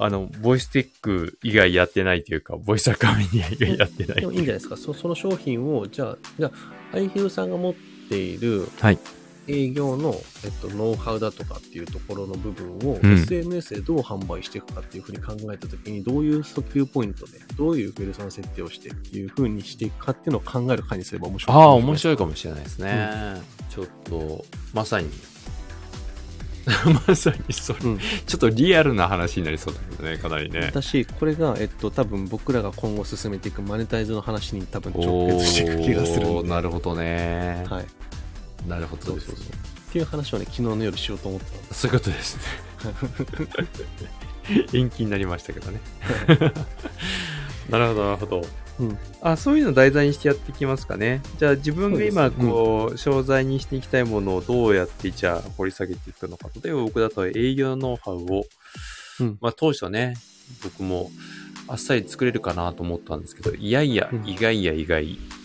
あのボイステック以外やってないというかボイスアカメディア以外やってない。でもいいんじゃないですか？そその商品を、じゃあ、じゃあ、あいひろさんが持っている、はい営業の、えっと、ノウハウだとかっていうところの部分を、うん SNS でどう販売していくかっていうふうに考えたときに、どういう訴求ポイントで、どういうペルソナ設定をしてっていうふうにしていくかっていうのを考える回にすれば面白い。ああ面白い。いかもしれないですね、ちょっとまさに まさにそれうん。ちょっとリアルな話になりそうだけどねかなりね私、これが、えっと、多分僕らが今後進めていくマネタイズの話に多分直お結していく気がする。なるほどね、はい。なるほどそうそうそう。っていう話をね、昨日の夜しようと思ってた。そういうことですね。延期になりましたけどね。なるほど、なるほど。うんあ、そういうのを題材にしてやっていきますかね。じゃあ自分が今、こう、商材にしていきたいものをどうやって、じゃあ掘り下げていくのか。例えば僕だと営業ノウハウを、うんまあ当初ね、僕もあっさり作れるかなと思ったんですけど、いやいや、うん意外や意外、うん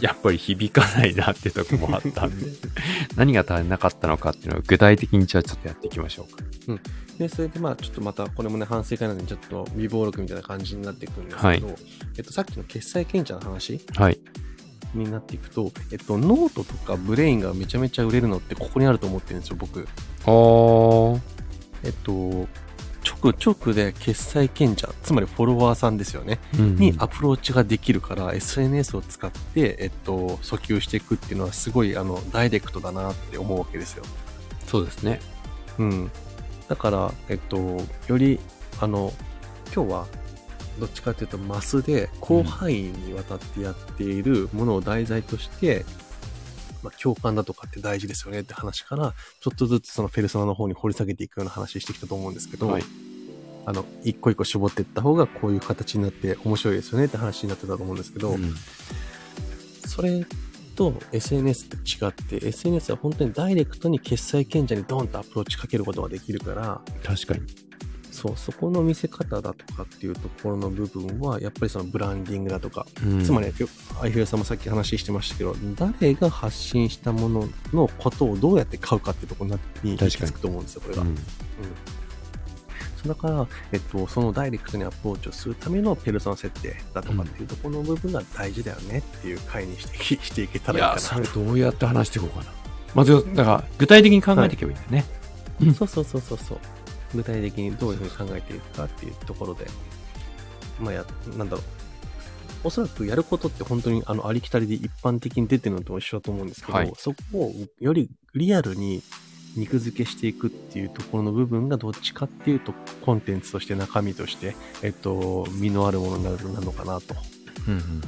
やっぱり響かないなってとこもあったんで、何が足りなかったのかっていうのを具体的にじゃあちょっとやっていきましょうか。で、それでまあ、ちょっとまた、これもね、反省会なので、ちょっと備忘録みたいな感じになっていくんですけど、えっと、さっきの決済賢者の話はい。になっていくと、えっと、ノートとかブレインがめちゃめちゃ売れるのってここにあると思ってるんですよ、僕。あー。えっと、直、直で決済賢者、つまりフォロワーさんですよね、うんにアプローチができるから、SNS を使って、えっと、訴求していくっていうのはすごい、あの、ダイレクトだなって思うわけですよ。そうですね。うん。だから、えっと、より、あの、今日は、どっちかというと、マスで広範囲にわたってやっているものを題材として、まあ、共感だとかって大事ですよねって話から、ちょっとずつそのペルソナの方に掘り下げていくような話してきたと思うんですけど、はいあの、一個一個絞っていった方がこういう形になって面白いですよねって話になってたと思うんですけど、うんそれと SNS って違って、SNS は本当にダイレクトに決済賢者にドンとアプローチかけることができるから、確かに。そう、そこの見せ方だとかっていうところの部分は、やっぱりそのブランディングだとか、うんつまり、アイフィアさんもさっき話してましたけど、誰が発信したもののことをどうやって買うかっていうところに行き着くと思うんですよ、これが。うんうんだから、えっと、そのダイレクトにアプローチをするためのペルソナ設定だとかっていうところの部分が大事だよねっていう回にしてき していけたらいいかなそれどうやって話していこうかな。まず、だから、具体的に考えていけばいいんだよね。うんそうそうそうそうそう。具体的にどういうふうに考えていくかっていうところで、まあや、なんだろう。おそらくやることって本当にあのありきたりで一般的に出てるのと一緒だと思うんですけど、はいそこをよりリアルに肉付けしていくっていうところの部分がどっちかっていうとコンテンツとして中身として、えっと、身のあるものになるなのかなと。うんうん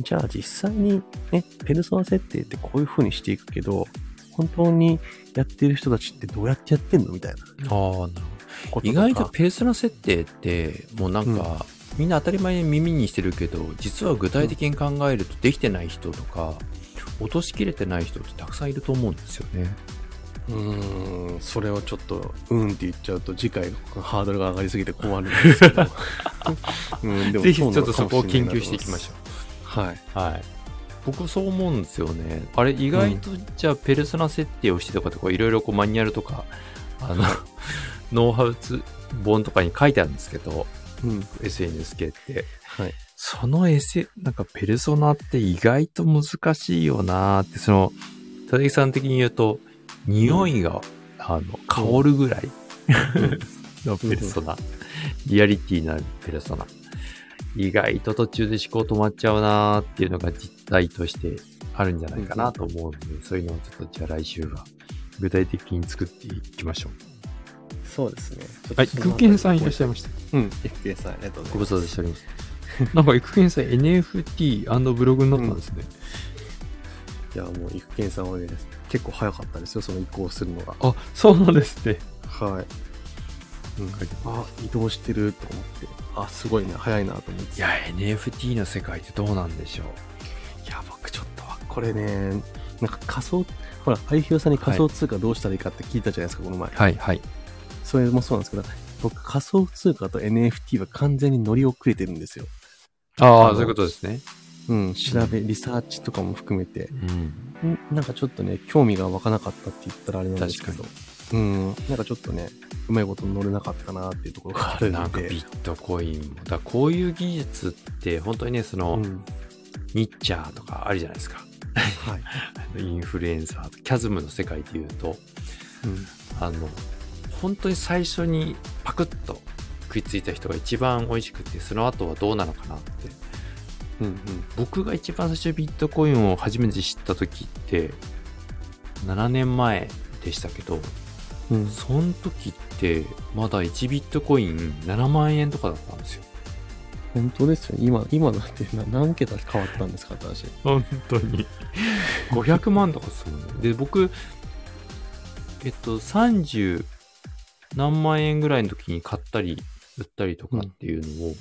じゃあ実際にね、ペルソナ設定ってこういう風にしていくけど、本当にやってる人たちってどうやってやってんのみたいなああ、なるほど。意外とペースの設定って、もうなんか、みんな当たり前に耳にしてるけど、実は具体的に考えるとできてない人とか、落としきれてない人ってたくさんいると思うんですよね。うーん、それをちょっと、うんって言っちゃうと、次回のハードルが上がりすぎて困るんですけど。うん、でもぜひちょっとそこを研究していきましょう。はい。う。はい。僕そう思うんですよね。あれ意外とじゃあペルソナ設定をしてとかとかいろいろこうマニュアルとか、あの、ノウハウツ本とかに書いてあるんですけど、うん。SNS 系って。はい。その S、なんかペルソナって意外と難しいよなーって、その、佐々木さん的に言うと、匂いが、あの、香るぐらいのペルソナ。リアリティのあるペルソナ。意外と途中で思考止まっちゃうなーっていうのが実態としてあるんじゃないかなと思うんで、そういうのをちょっとじゃあ来週は具体的に作っていきましょう。そうですね。はい、育賢さんいらっしゃいました。うん、育賢さん、ありがとうごございます。無沙汰しております。なんか、育賢さん NFT& ブログになったんですね。いや、もう、育賢さんはね、結構早かったですよ、その移行するのが。あ、そうなんですね。はい。うん、あ、移動してると思って、あ、すごいね、早いなと思って。いや、NFT の世界ってどうなんでしょう。いや、僕ちょっと、これね、なんか仮想、ほら、ハイフィオさんに仮想通貨どうしたらいいかって聞いたじゃないですか、この前。はい、はい。それもそうなんですけど、僕仮想通貨と NFT は完全に乗り遅れてるんですよ。ああ、そういうことですね。うん、調べ、リサーチとかも含めて、うん。んなんかちょっとね、興味が湧かなかったって言ったらあれなんですけど、うん、なんかちょっとね、うまいこと乗れなかったなっていうところがあるなんかんで。ビットコインも。だこういう技術って、本当にね、その、うん、ニッチャーとかあるじゃないですか。はい。インフルエンサーと、キャズムの世界で言うと、うん、あの、本当に最初にパクッと食いついた人が一番美味しくて、その後はどうなのかなって。うん、うん。僕が一番最初ビットコインを初めて知った時って、7年前でしたけど、うん、その時って、まだ1ビットコイン7万円とかだったんですよ。本当ですよ。今、今だってな何桁変わったんですか、私。本当に。500万とかするの。で、僕、えっと、30何万円ぐらいの時に買ったり、売ったりとかっていうのを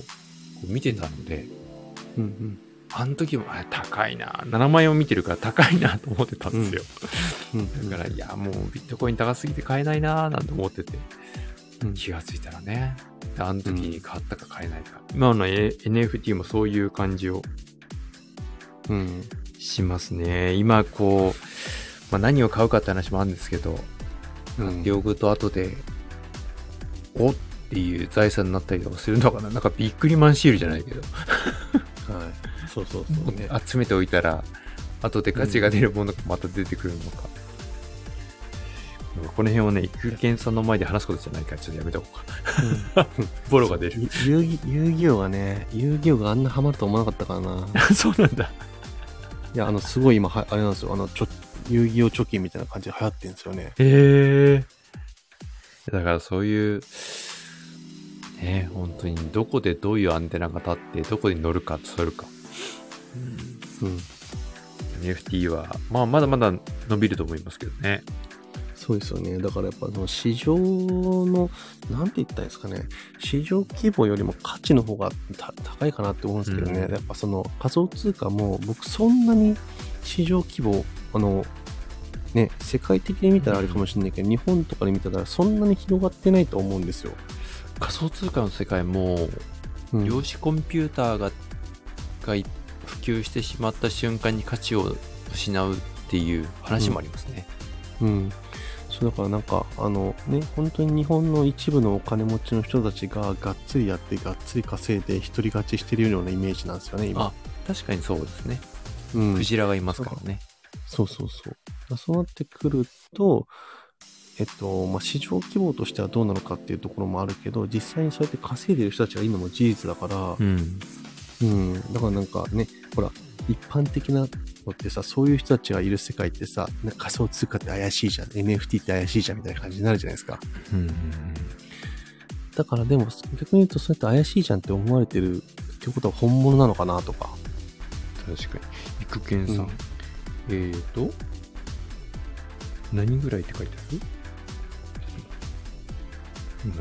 見てたので、うん、うん。あの時も、あ高いな。7万円を見てるから高いなと思ってたんですよ。うん、だから、いや、もうビットコイン高すぎて買えないなーなんて思ってて、うん気がついたらね。であの時に買ったか買えないか。今の NFT もそういう感じをうん。しますね。今、こう、まあ、何を買うかって話もあるんですけど、うん。両具と後で、おっていう財産になったりとかするのかななんかビックリマンシールじゃないけど、はい。そうそうそうね。集めておいたら、後で価値が出るものがまた出てくるのか。この辺をね、育賢さんの前で話すことじゃないから、ちょっとやめとこうか。ボロが出る。遊戯遊戯王がね、遊戯王があんなハマると思わなかったからな。そうなんだ。いや、あの、すごい今は、あれなんですよ。あの、ちょ、遊戯王貯金みたいな感じで流行ってるんですよね。へえ。だからそういう、ね、本当にどこでどういうアンテナが立って、どこに乗るか、乗るか。うん。NFT は、まあ、まだまだ伸びると思いますけどね。そうですよね。だからやっぱその市場の、なんて言ったらいいんですかね。市場規模よりも価値の方がた高いかなって思うんですけどね。うんやっぱその仮想通貨も僕そんなに市場規模、あの、ね、世界的に見たらあれかもしれないけど、日本とかで見たらそんなに広がってないと思うんですよ。仮想通貨の世界も、うん量子コンピューターががい普及してしまった瞬間に価値を失うっていう話もありますね。うん。そうだからなんか、あのね、本当に日本の一部のお金持ちの人たちががっつりやって、がっつり稼いで、一人勝ちしてるようなイメージなんですよね、今。あ確かにそうですね。うんクジラがいますからね。そうそうそう。だそうなってくると、えっと、まあ、市場規模としてはどうなのかっていうところもあるけど、実際にそうやって稼いでる人たちがいるのも事実だから、うん。うん、だからなんかね、ほら、一般的なのってさ、そういう人たちがいる世界ってさ、なんか仮想通貨って怪しいじゃん、NFT って怪しいじゃんみたいな感じになるじゃないですか。うんうんうんだからでも、逆に言うとそうやって怪しいじゃんって思われてるってことは本物なのかなとか。確かに。育賢さん。うんえーと、何ぐらいって書いてある？今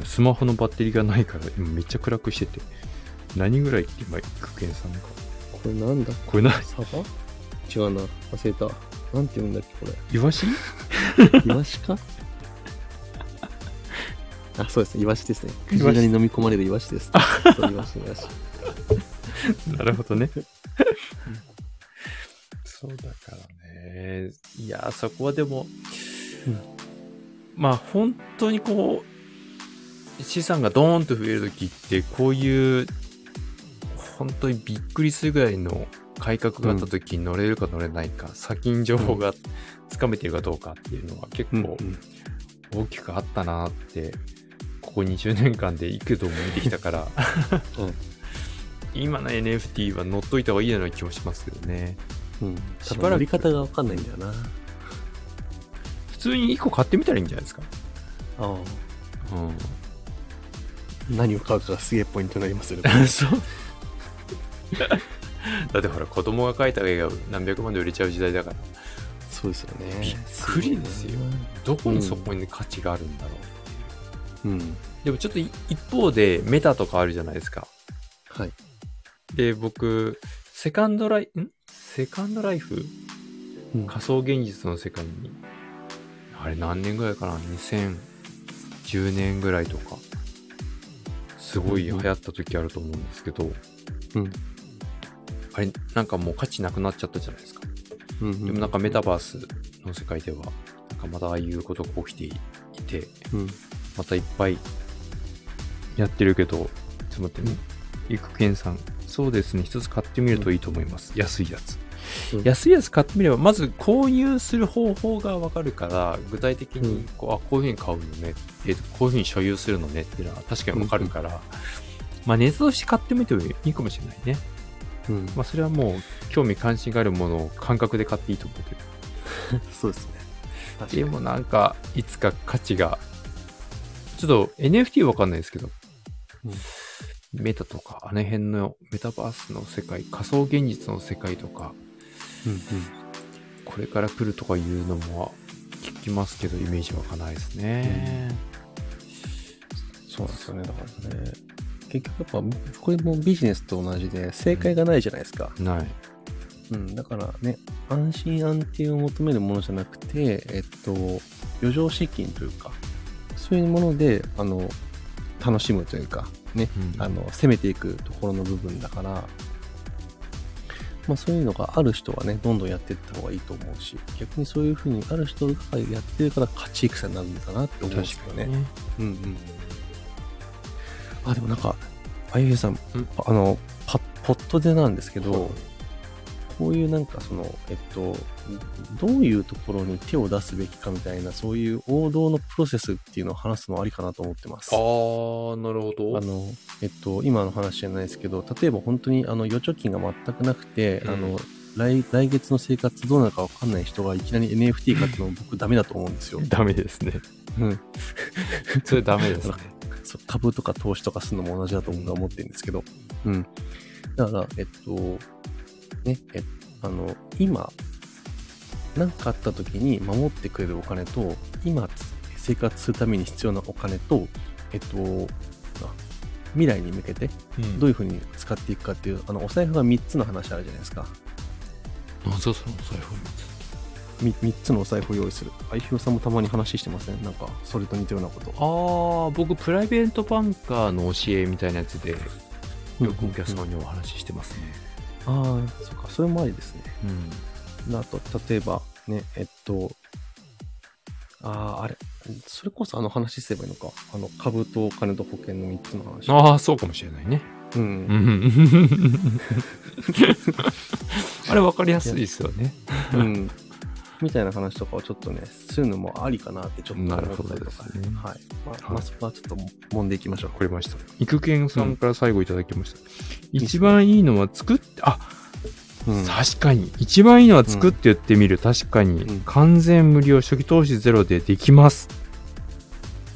スマホのバッテリーがないから今めっちゃ暗くしてて。何ぐらいって今、育賢さんが。これなんだ？これな、サバ？違うな。忘れた。なんて言うんだっけ、これ。イワシ？イワシか？あ、そうですね。イワシですね。クジラに飲み込まれるイワシです。そう、イワシ、イワシ。なるほどね。そうだからね。いや、そこはでも、うんまあ本当にこう、資産がドーンと増えるときって、こういう、本当にびっくりするぐらいの改革があったときに乗れるか乗れないか、先に情報がつかめているかどうかっていうのは結構大きくあったなって、ここ20年間で幾度も見てきたから、うん今の NFT は乗っといた方がいいような気もしますけどね。うん。しばらく方がわかんないんだよな。普通に1個買ってみたらいいんじゃないですか。あうん。あ。何を買うかがすげえポイントになりますよね。そう。だってほら、子供が描いた絵が何百万で売れちゃう時代だから、そうですよね。びっくりですよどこにそこに価値があるんだろう。うん。でもちょっとい一方でメタとかあるじゃないですか。はい。で、僕、セカンドライ、ん？セカンドライフ？うん仮想現実の世界に、あれ何年ぐらいかな ?2010 年ぐらいとか、すごい流行った時あると思うんですけど、うん。あれ、なんかもう価値なくなっちゃったじゃないですか。うん。でもなんかメタバースの世界では、なんかまたああいうことが起きていて、うん。またいっぱいやってるけど、ちょっと待ってね。ゆくけんさん、そうですね、一つ買ってみるといいと思います。安いやつ。うん安いやつ買ってみれば、まず購入する方法がわかるから、具体的にこう、あ、こういうふうに買うのね、えこういうふうに所有するのねっていうのは確かにわかるから、まあネタとして買ってみてもいいかもしれないね。うん。まあそれはもう、興味関心があるものを感覚で買っていいと思うけど。そうですね。でもなんか、いつか価値が、ちょっと NFT わかんないですけど、うんメタとか、あの辺のメタバースの世界、仮想現実の世界とか、うんうん。これから来るとかいうのも聞きますけど、イメージ湧かないですね。そうですよね。だからね。結局やっぱ、これもビジネスと同じで、正解がないじゃないですか。ない。うん。だからね、安心安定を求めるものじゃなくて、えっと、余剰資金というか、そういうもので、あの、楽しむというか、ね、うんあの、攻めていくところの部分だから、まあそういうのがある人はね、どんどんやっていった方がいいと思うし、逆にそういうふうにある人がやってるから勝ち戦になるんだなって思うんですよね。ね。うんうん。あ、でもなんか、あゆえさん、あの、パポットでなんですけど、こういうなんかその、えっと、どういうところに手を出すべきかみたいな、そういう王道のプロセスっていうのを話すのはありかなと思ってます。あー、なるほど。あの、えっと、今の話じゃないですけど、例えば本当にあの預貯金が全くなくて、うんあの、来、来月の生活どうなるかわかんない人がいきなり NFT 買っても僕ダメだと思うんですよ。ダメですね。うん。それダメですね。そう株とか投資とかするのも同じだと僕は思ってるんですけど、うん。だから、えっと、ね、えあの、今、何かあった時に守ってくれるお金と、今生活するために必要なお金と、えっと、あ未来に向けてうんどういうふうに使っていくかっていう、あの、お財布が3つの話あるじゃないですか。なんぞそのお財布を見つ 3, つのお財布を用意する。相広さんもたまに話してません？なんか、それと似たようなこと。ああ、僕、プライベートバンカーの教えみたいなやつで、よくお客うん様にお話ししてますね。ああ、そっか、それもありですね。うん。あと、例えば、ね、えっと、ああ、あれ、それこそあの話すればいいのか。あの、株とお金と保険の3つの話。ああ、そうかもしれないね。う。うんん。あれ分かりやすいですよね。うん。みたいな話とかをちょっとね、するのもありかなってちょっと思ったりとか。なるほどですねはい。まあ、はいまあ、そこはちょっと揉んでいきましょう。わかりました。育賢さんから最後いただきました。一番いいのは作って、あ、うん。確かに。一番いいのは作って言ってみる。確かに、うん完全無料、初期投資ゼロでできます。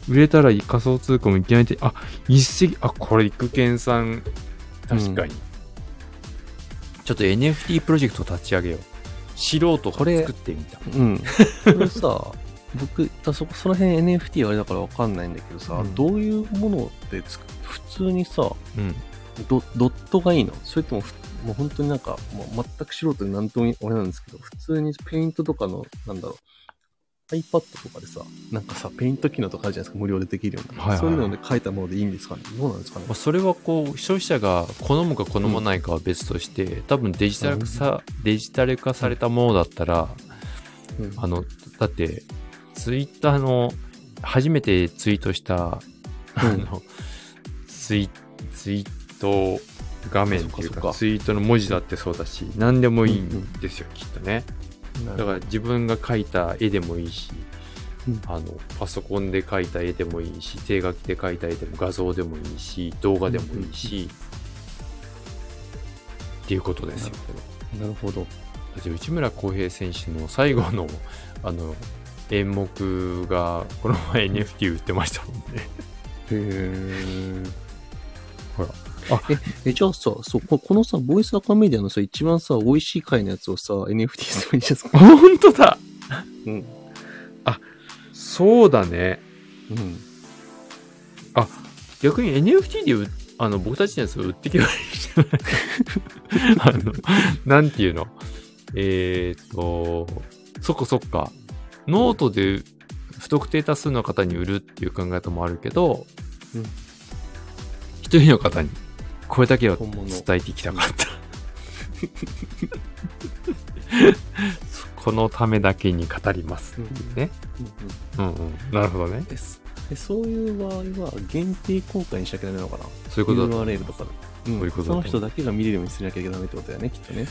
売れたら仮想通貨もいきなりで、あ、一石、あ、これ、育賢さん、確かに。ちょっと NFT プロジェクト立ち上げよう。素人がこれ作ってみた。うん。これさ、僕、たそその辺 NFT はあれだからわかんないんだけどさ、うんどういうものでつく普通にさ、うん。ドドットがいいの？それともふ、もう本当になんか、もう全く素人で何とも俺なんですけど、普通にペイントとかの、なんだろう、iPad とかでさ、なんかさ、ペイント機能とかあるじゃないですか、無料でできるような。はいはいそういうので書いたものでいいんですかね？どうなんですかね？まあ、それはこう、消費者が好むか好まないかは別として、多分デジタル化さ、デジタル化されたものだったら、うん。あの、だって、ツイッターの、初めてツイートした、あの、ツイ、ツイート画面っていうか、ツイートの文字だってそうだし、何でもいいんですよ、きっとね。だから自分が描いた絵でもいいし、うんあの、パソコンで描いた絵でもいいし、手書きで描いた絵でも画像でもいいし、動画でもいいし、っていうことですよ。なるほど。だって内村航平選手の最後の、あの、演目が、この前 NFT 売ってましたもんね。へーほら。え、え、じゃあさ、そう、ここのさ、ボイスアカメディアのさ、一番さ、美味しい回のやつをさ、NFT すればいいんじゃないですか。本当だうん。そうだね。うん。逆に NFT で売あの、僕たちのやつを売っていけばいいじゃない あの、なんていうの？えーっと、そっかそっか。ノートで不特定多数の方に売るっていう考え方もあるけど、うん一人の方にこれだけは。伝えていきたかった。このためだけに語りますね。うんうんうんうん。なるほどね。でそういう場合は、限定公開にしなきゃダメなのかなそういうことだ URL とかで。そういうことその人だけが見れるようにしなきゃいけないってことだよね、きっとね。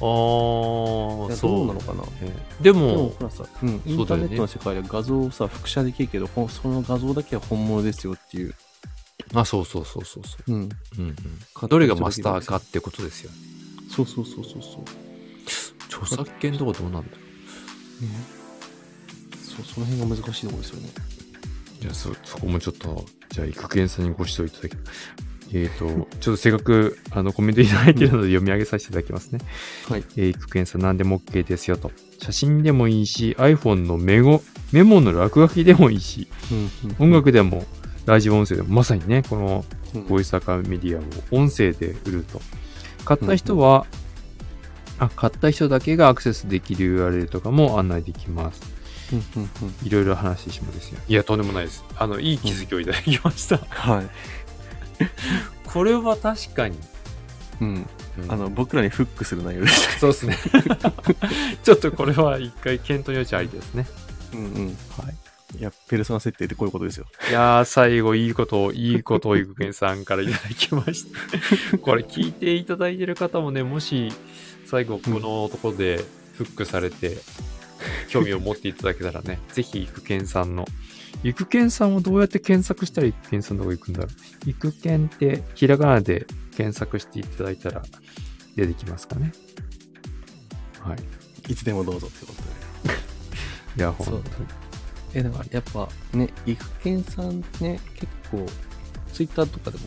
あー、いやそう。なのかなえーででも、も、ほらさ、うん、インターネットの世界では画像をさ、複写できるけど、その画像だけは本物ですよっていう。あ、そうそうそうそうそう。うん。うんうん、どれがマスターかってことですよね。そうそうそうそうそう。著作権とかどうなんだろね、そう、その辺が難しいところですよね。う。じゃあそ、そこもちょっと、じゃあ、育賢さんにご指導いただきえっ、と、ちょっとせっかく、あの、コメントいただいているので読み上げさせていただきますね。はい。えー、育賢さん何でも OK ですよと。写真でもいいし、iPhone のメモ、メモの落書きでもいいし、うん、うん。音楽でも、ラジオ音声でも、まさにね、このうん、ボイスアカメディアを音声で売ると。買った人は、あ、買った人だけがアクセスできる URL とかも案内できます。うん、うん、うん。いろいろ話しもですよ。いや、とんでもないです。あの、いい気づきをいただきました。はい。これは確かに。うん。うんあの、僕らにフックする内容でした。そうですね。ちょっとこれは一回検討の余地ありですね。うん、うん。はい。いや、ペルソナ設定ってこういうことですよ。いやー、最後いいことを、いいことを、ゆくけんさんからいただきました。これ聞いていただいてる方もね、もし、最後このところでフックされて、興味を持っていただけたらね、ぜひ、ゆくけんさんの、ゆくけんさんをどうやって検索したらゆくけんさんのとこ行くんだろう。ゆくけんって、ひらがなで検索していただいたら、出てきますかね。はい。いつでもどうぞってことで。いや、ほんとに。え、だからやっぱね、イフケンさんね、結構、ツイッターとかでも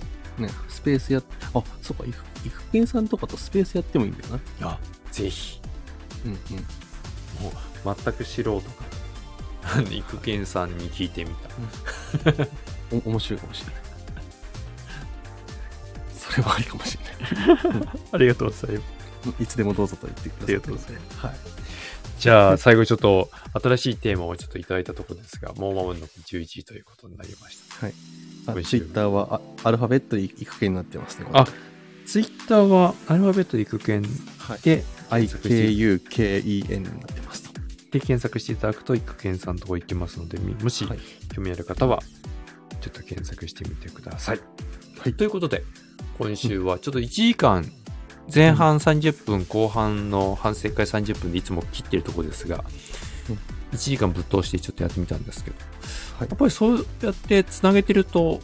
ね、スペースやっ、あ、そうか、イフイフケンさんとかとスペースやってもいいんだよな。いや、ぜひ。うんうん。もう全く素人から 育賢さんに聞いてみたお面白いかもしれない。それはありかもしれない。ありがとうございますいつでもどうぞと言ってください。ありがとうございます。はい。じゃあ最後ちょっと新しいテーマをちょっといただいたところですがもう間もなく11時ということになりましたあ美味しいツイッターはあアルファベットで育系になってますね。あツイッターはアルファベットで育賢はい。で IKUKEN になってますと。で検索していただくと育賢さんのとこ行けますのでみもしはい興味ある方はちょっと検索してみてください。はいということで今週はちょっと1時間前半30分後半の反省会30分でいつも切ってるところですがうん1時間ぶっ通してちょっとやってみたんですけどはいやっぱりそうやってつなげてるとこ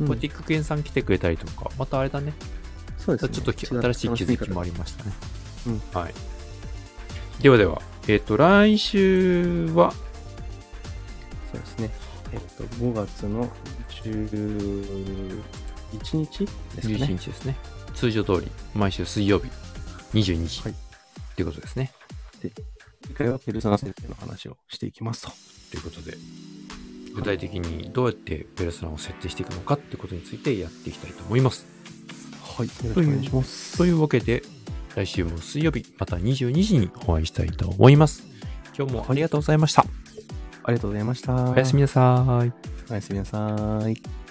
うんうやって育賢さん来てくれたりとかまたあれだねそうですね。ちょっとき新しい気づきもありましたね。うんはい。ではでは、えっ、と、来週は、そうですね。えっと、5月の11日ですか11ね。日ですね。通常通り、毎週水曜日、22時。はいということですね。次回はペルソナ設定の話をしていきますと。ということで、具体的にどうやってペルソナを設定していくのかってことについてやっていきたいと思います。はい。よろしくお願いします。というわけで、来週も水曜日、また22時にお会いしたいと思います。今日もありがとうございました。ありがとうございました。おやすみなさい。おやすみなさい。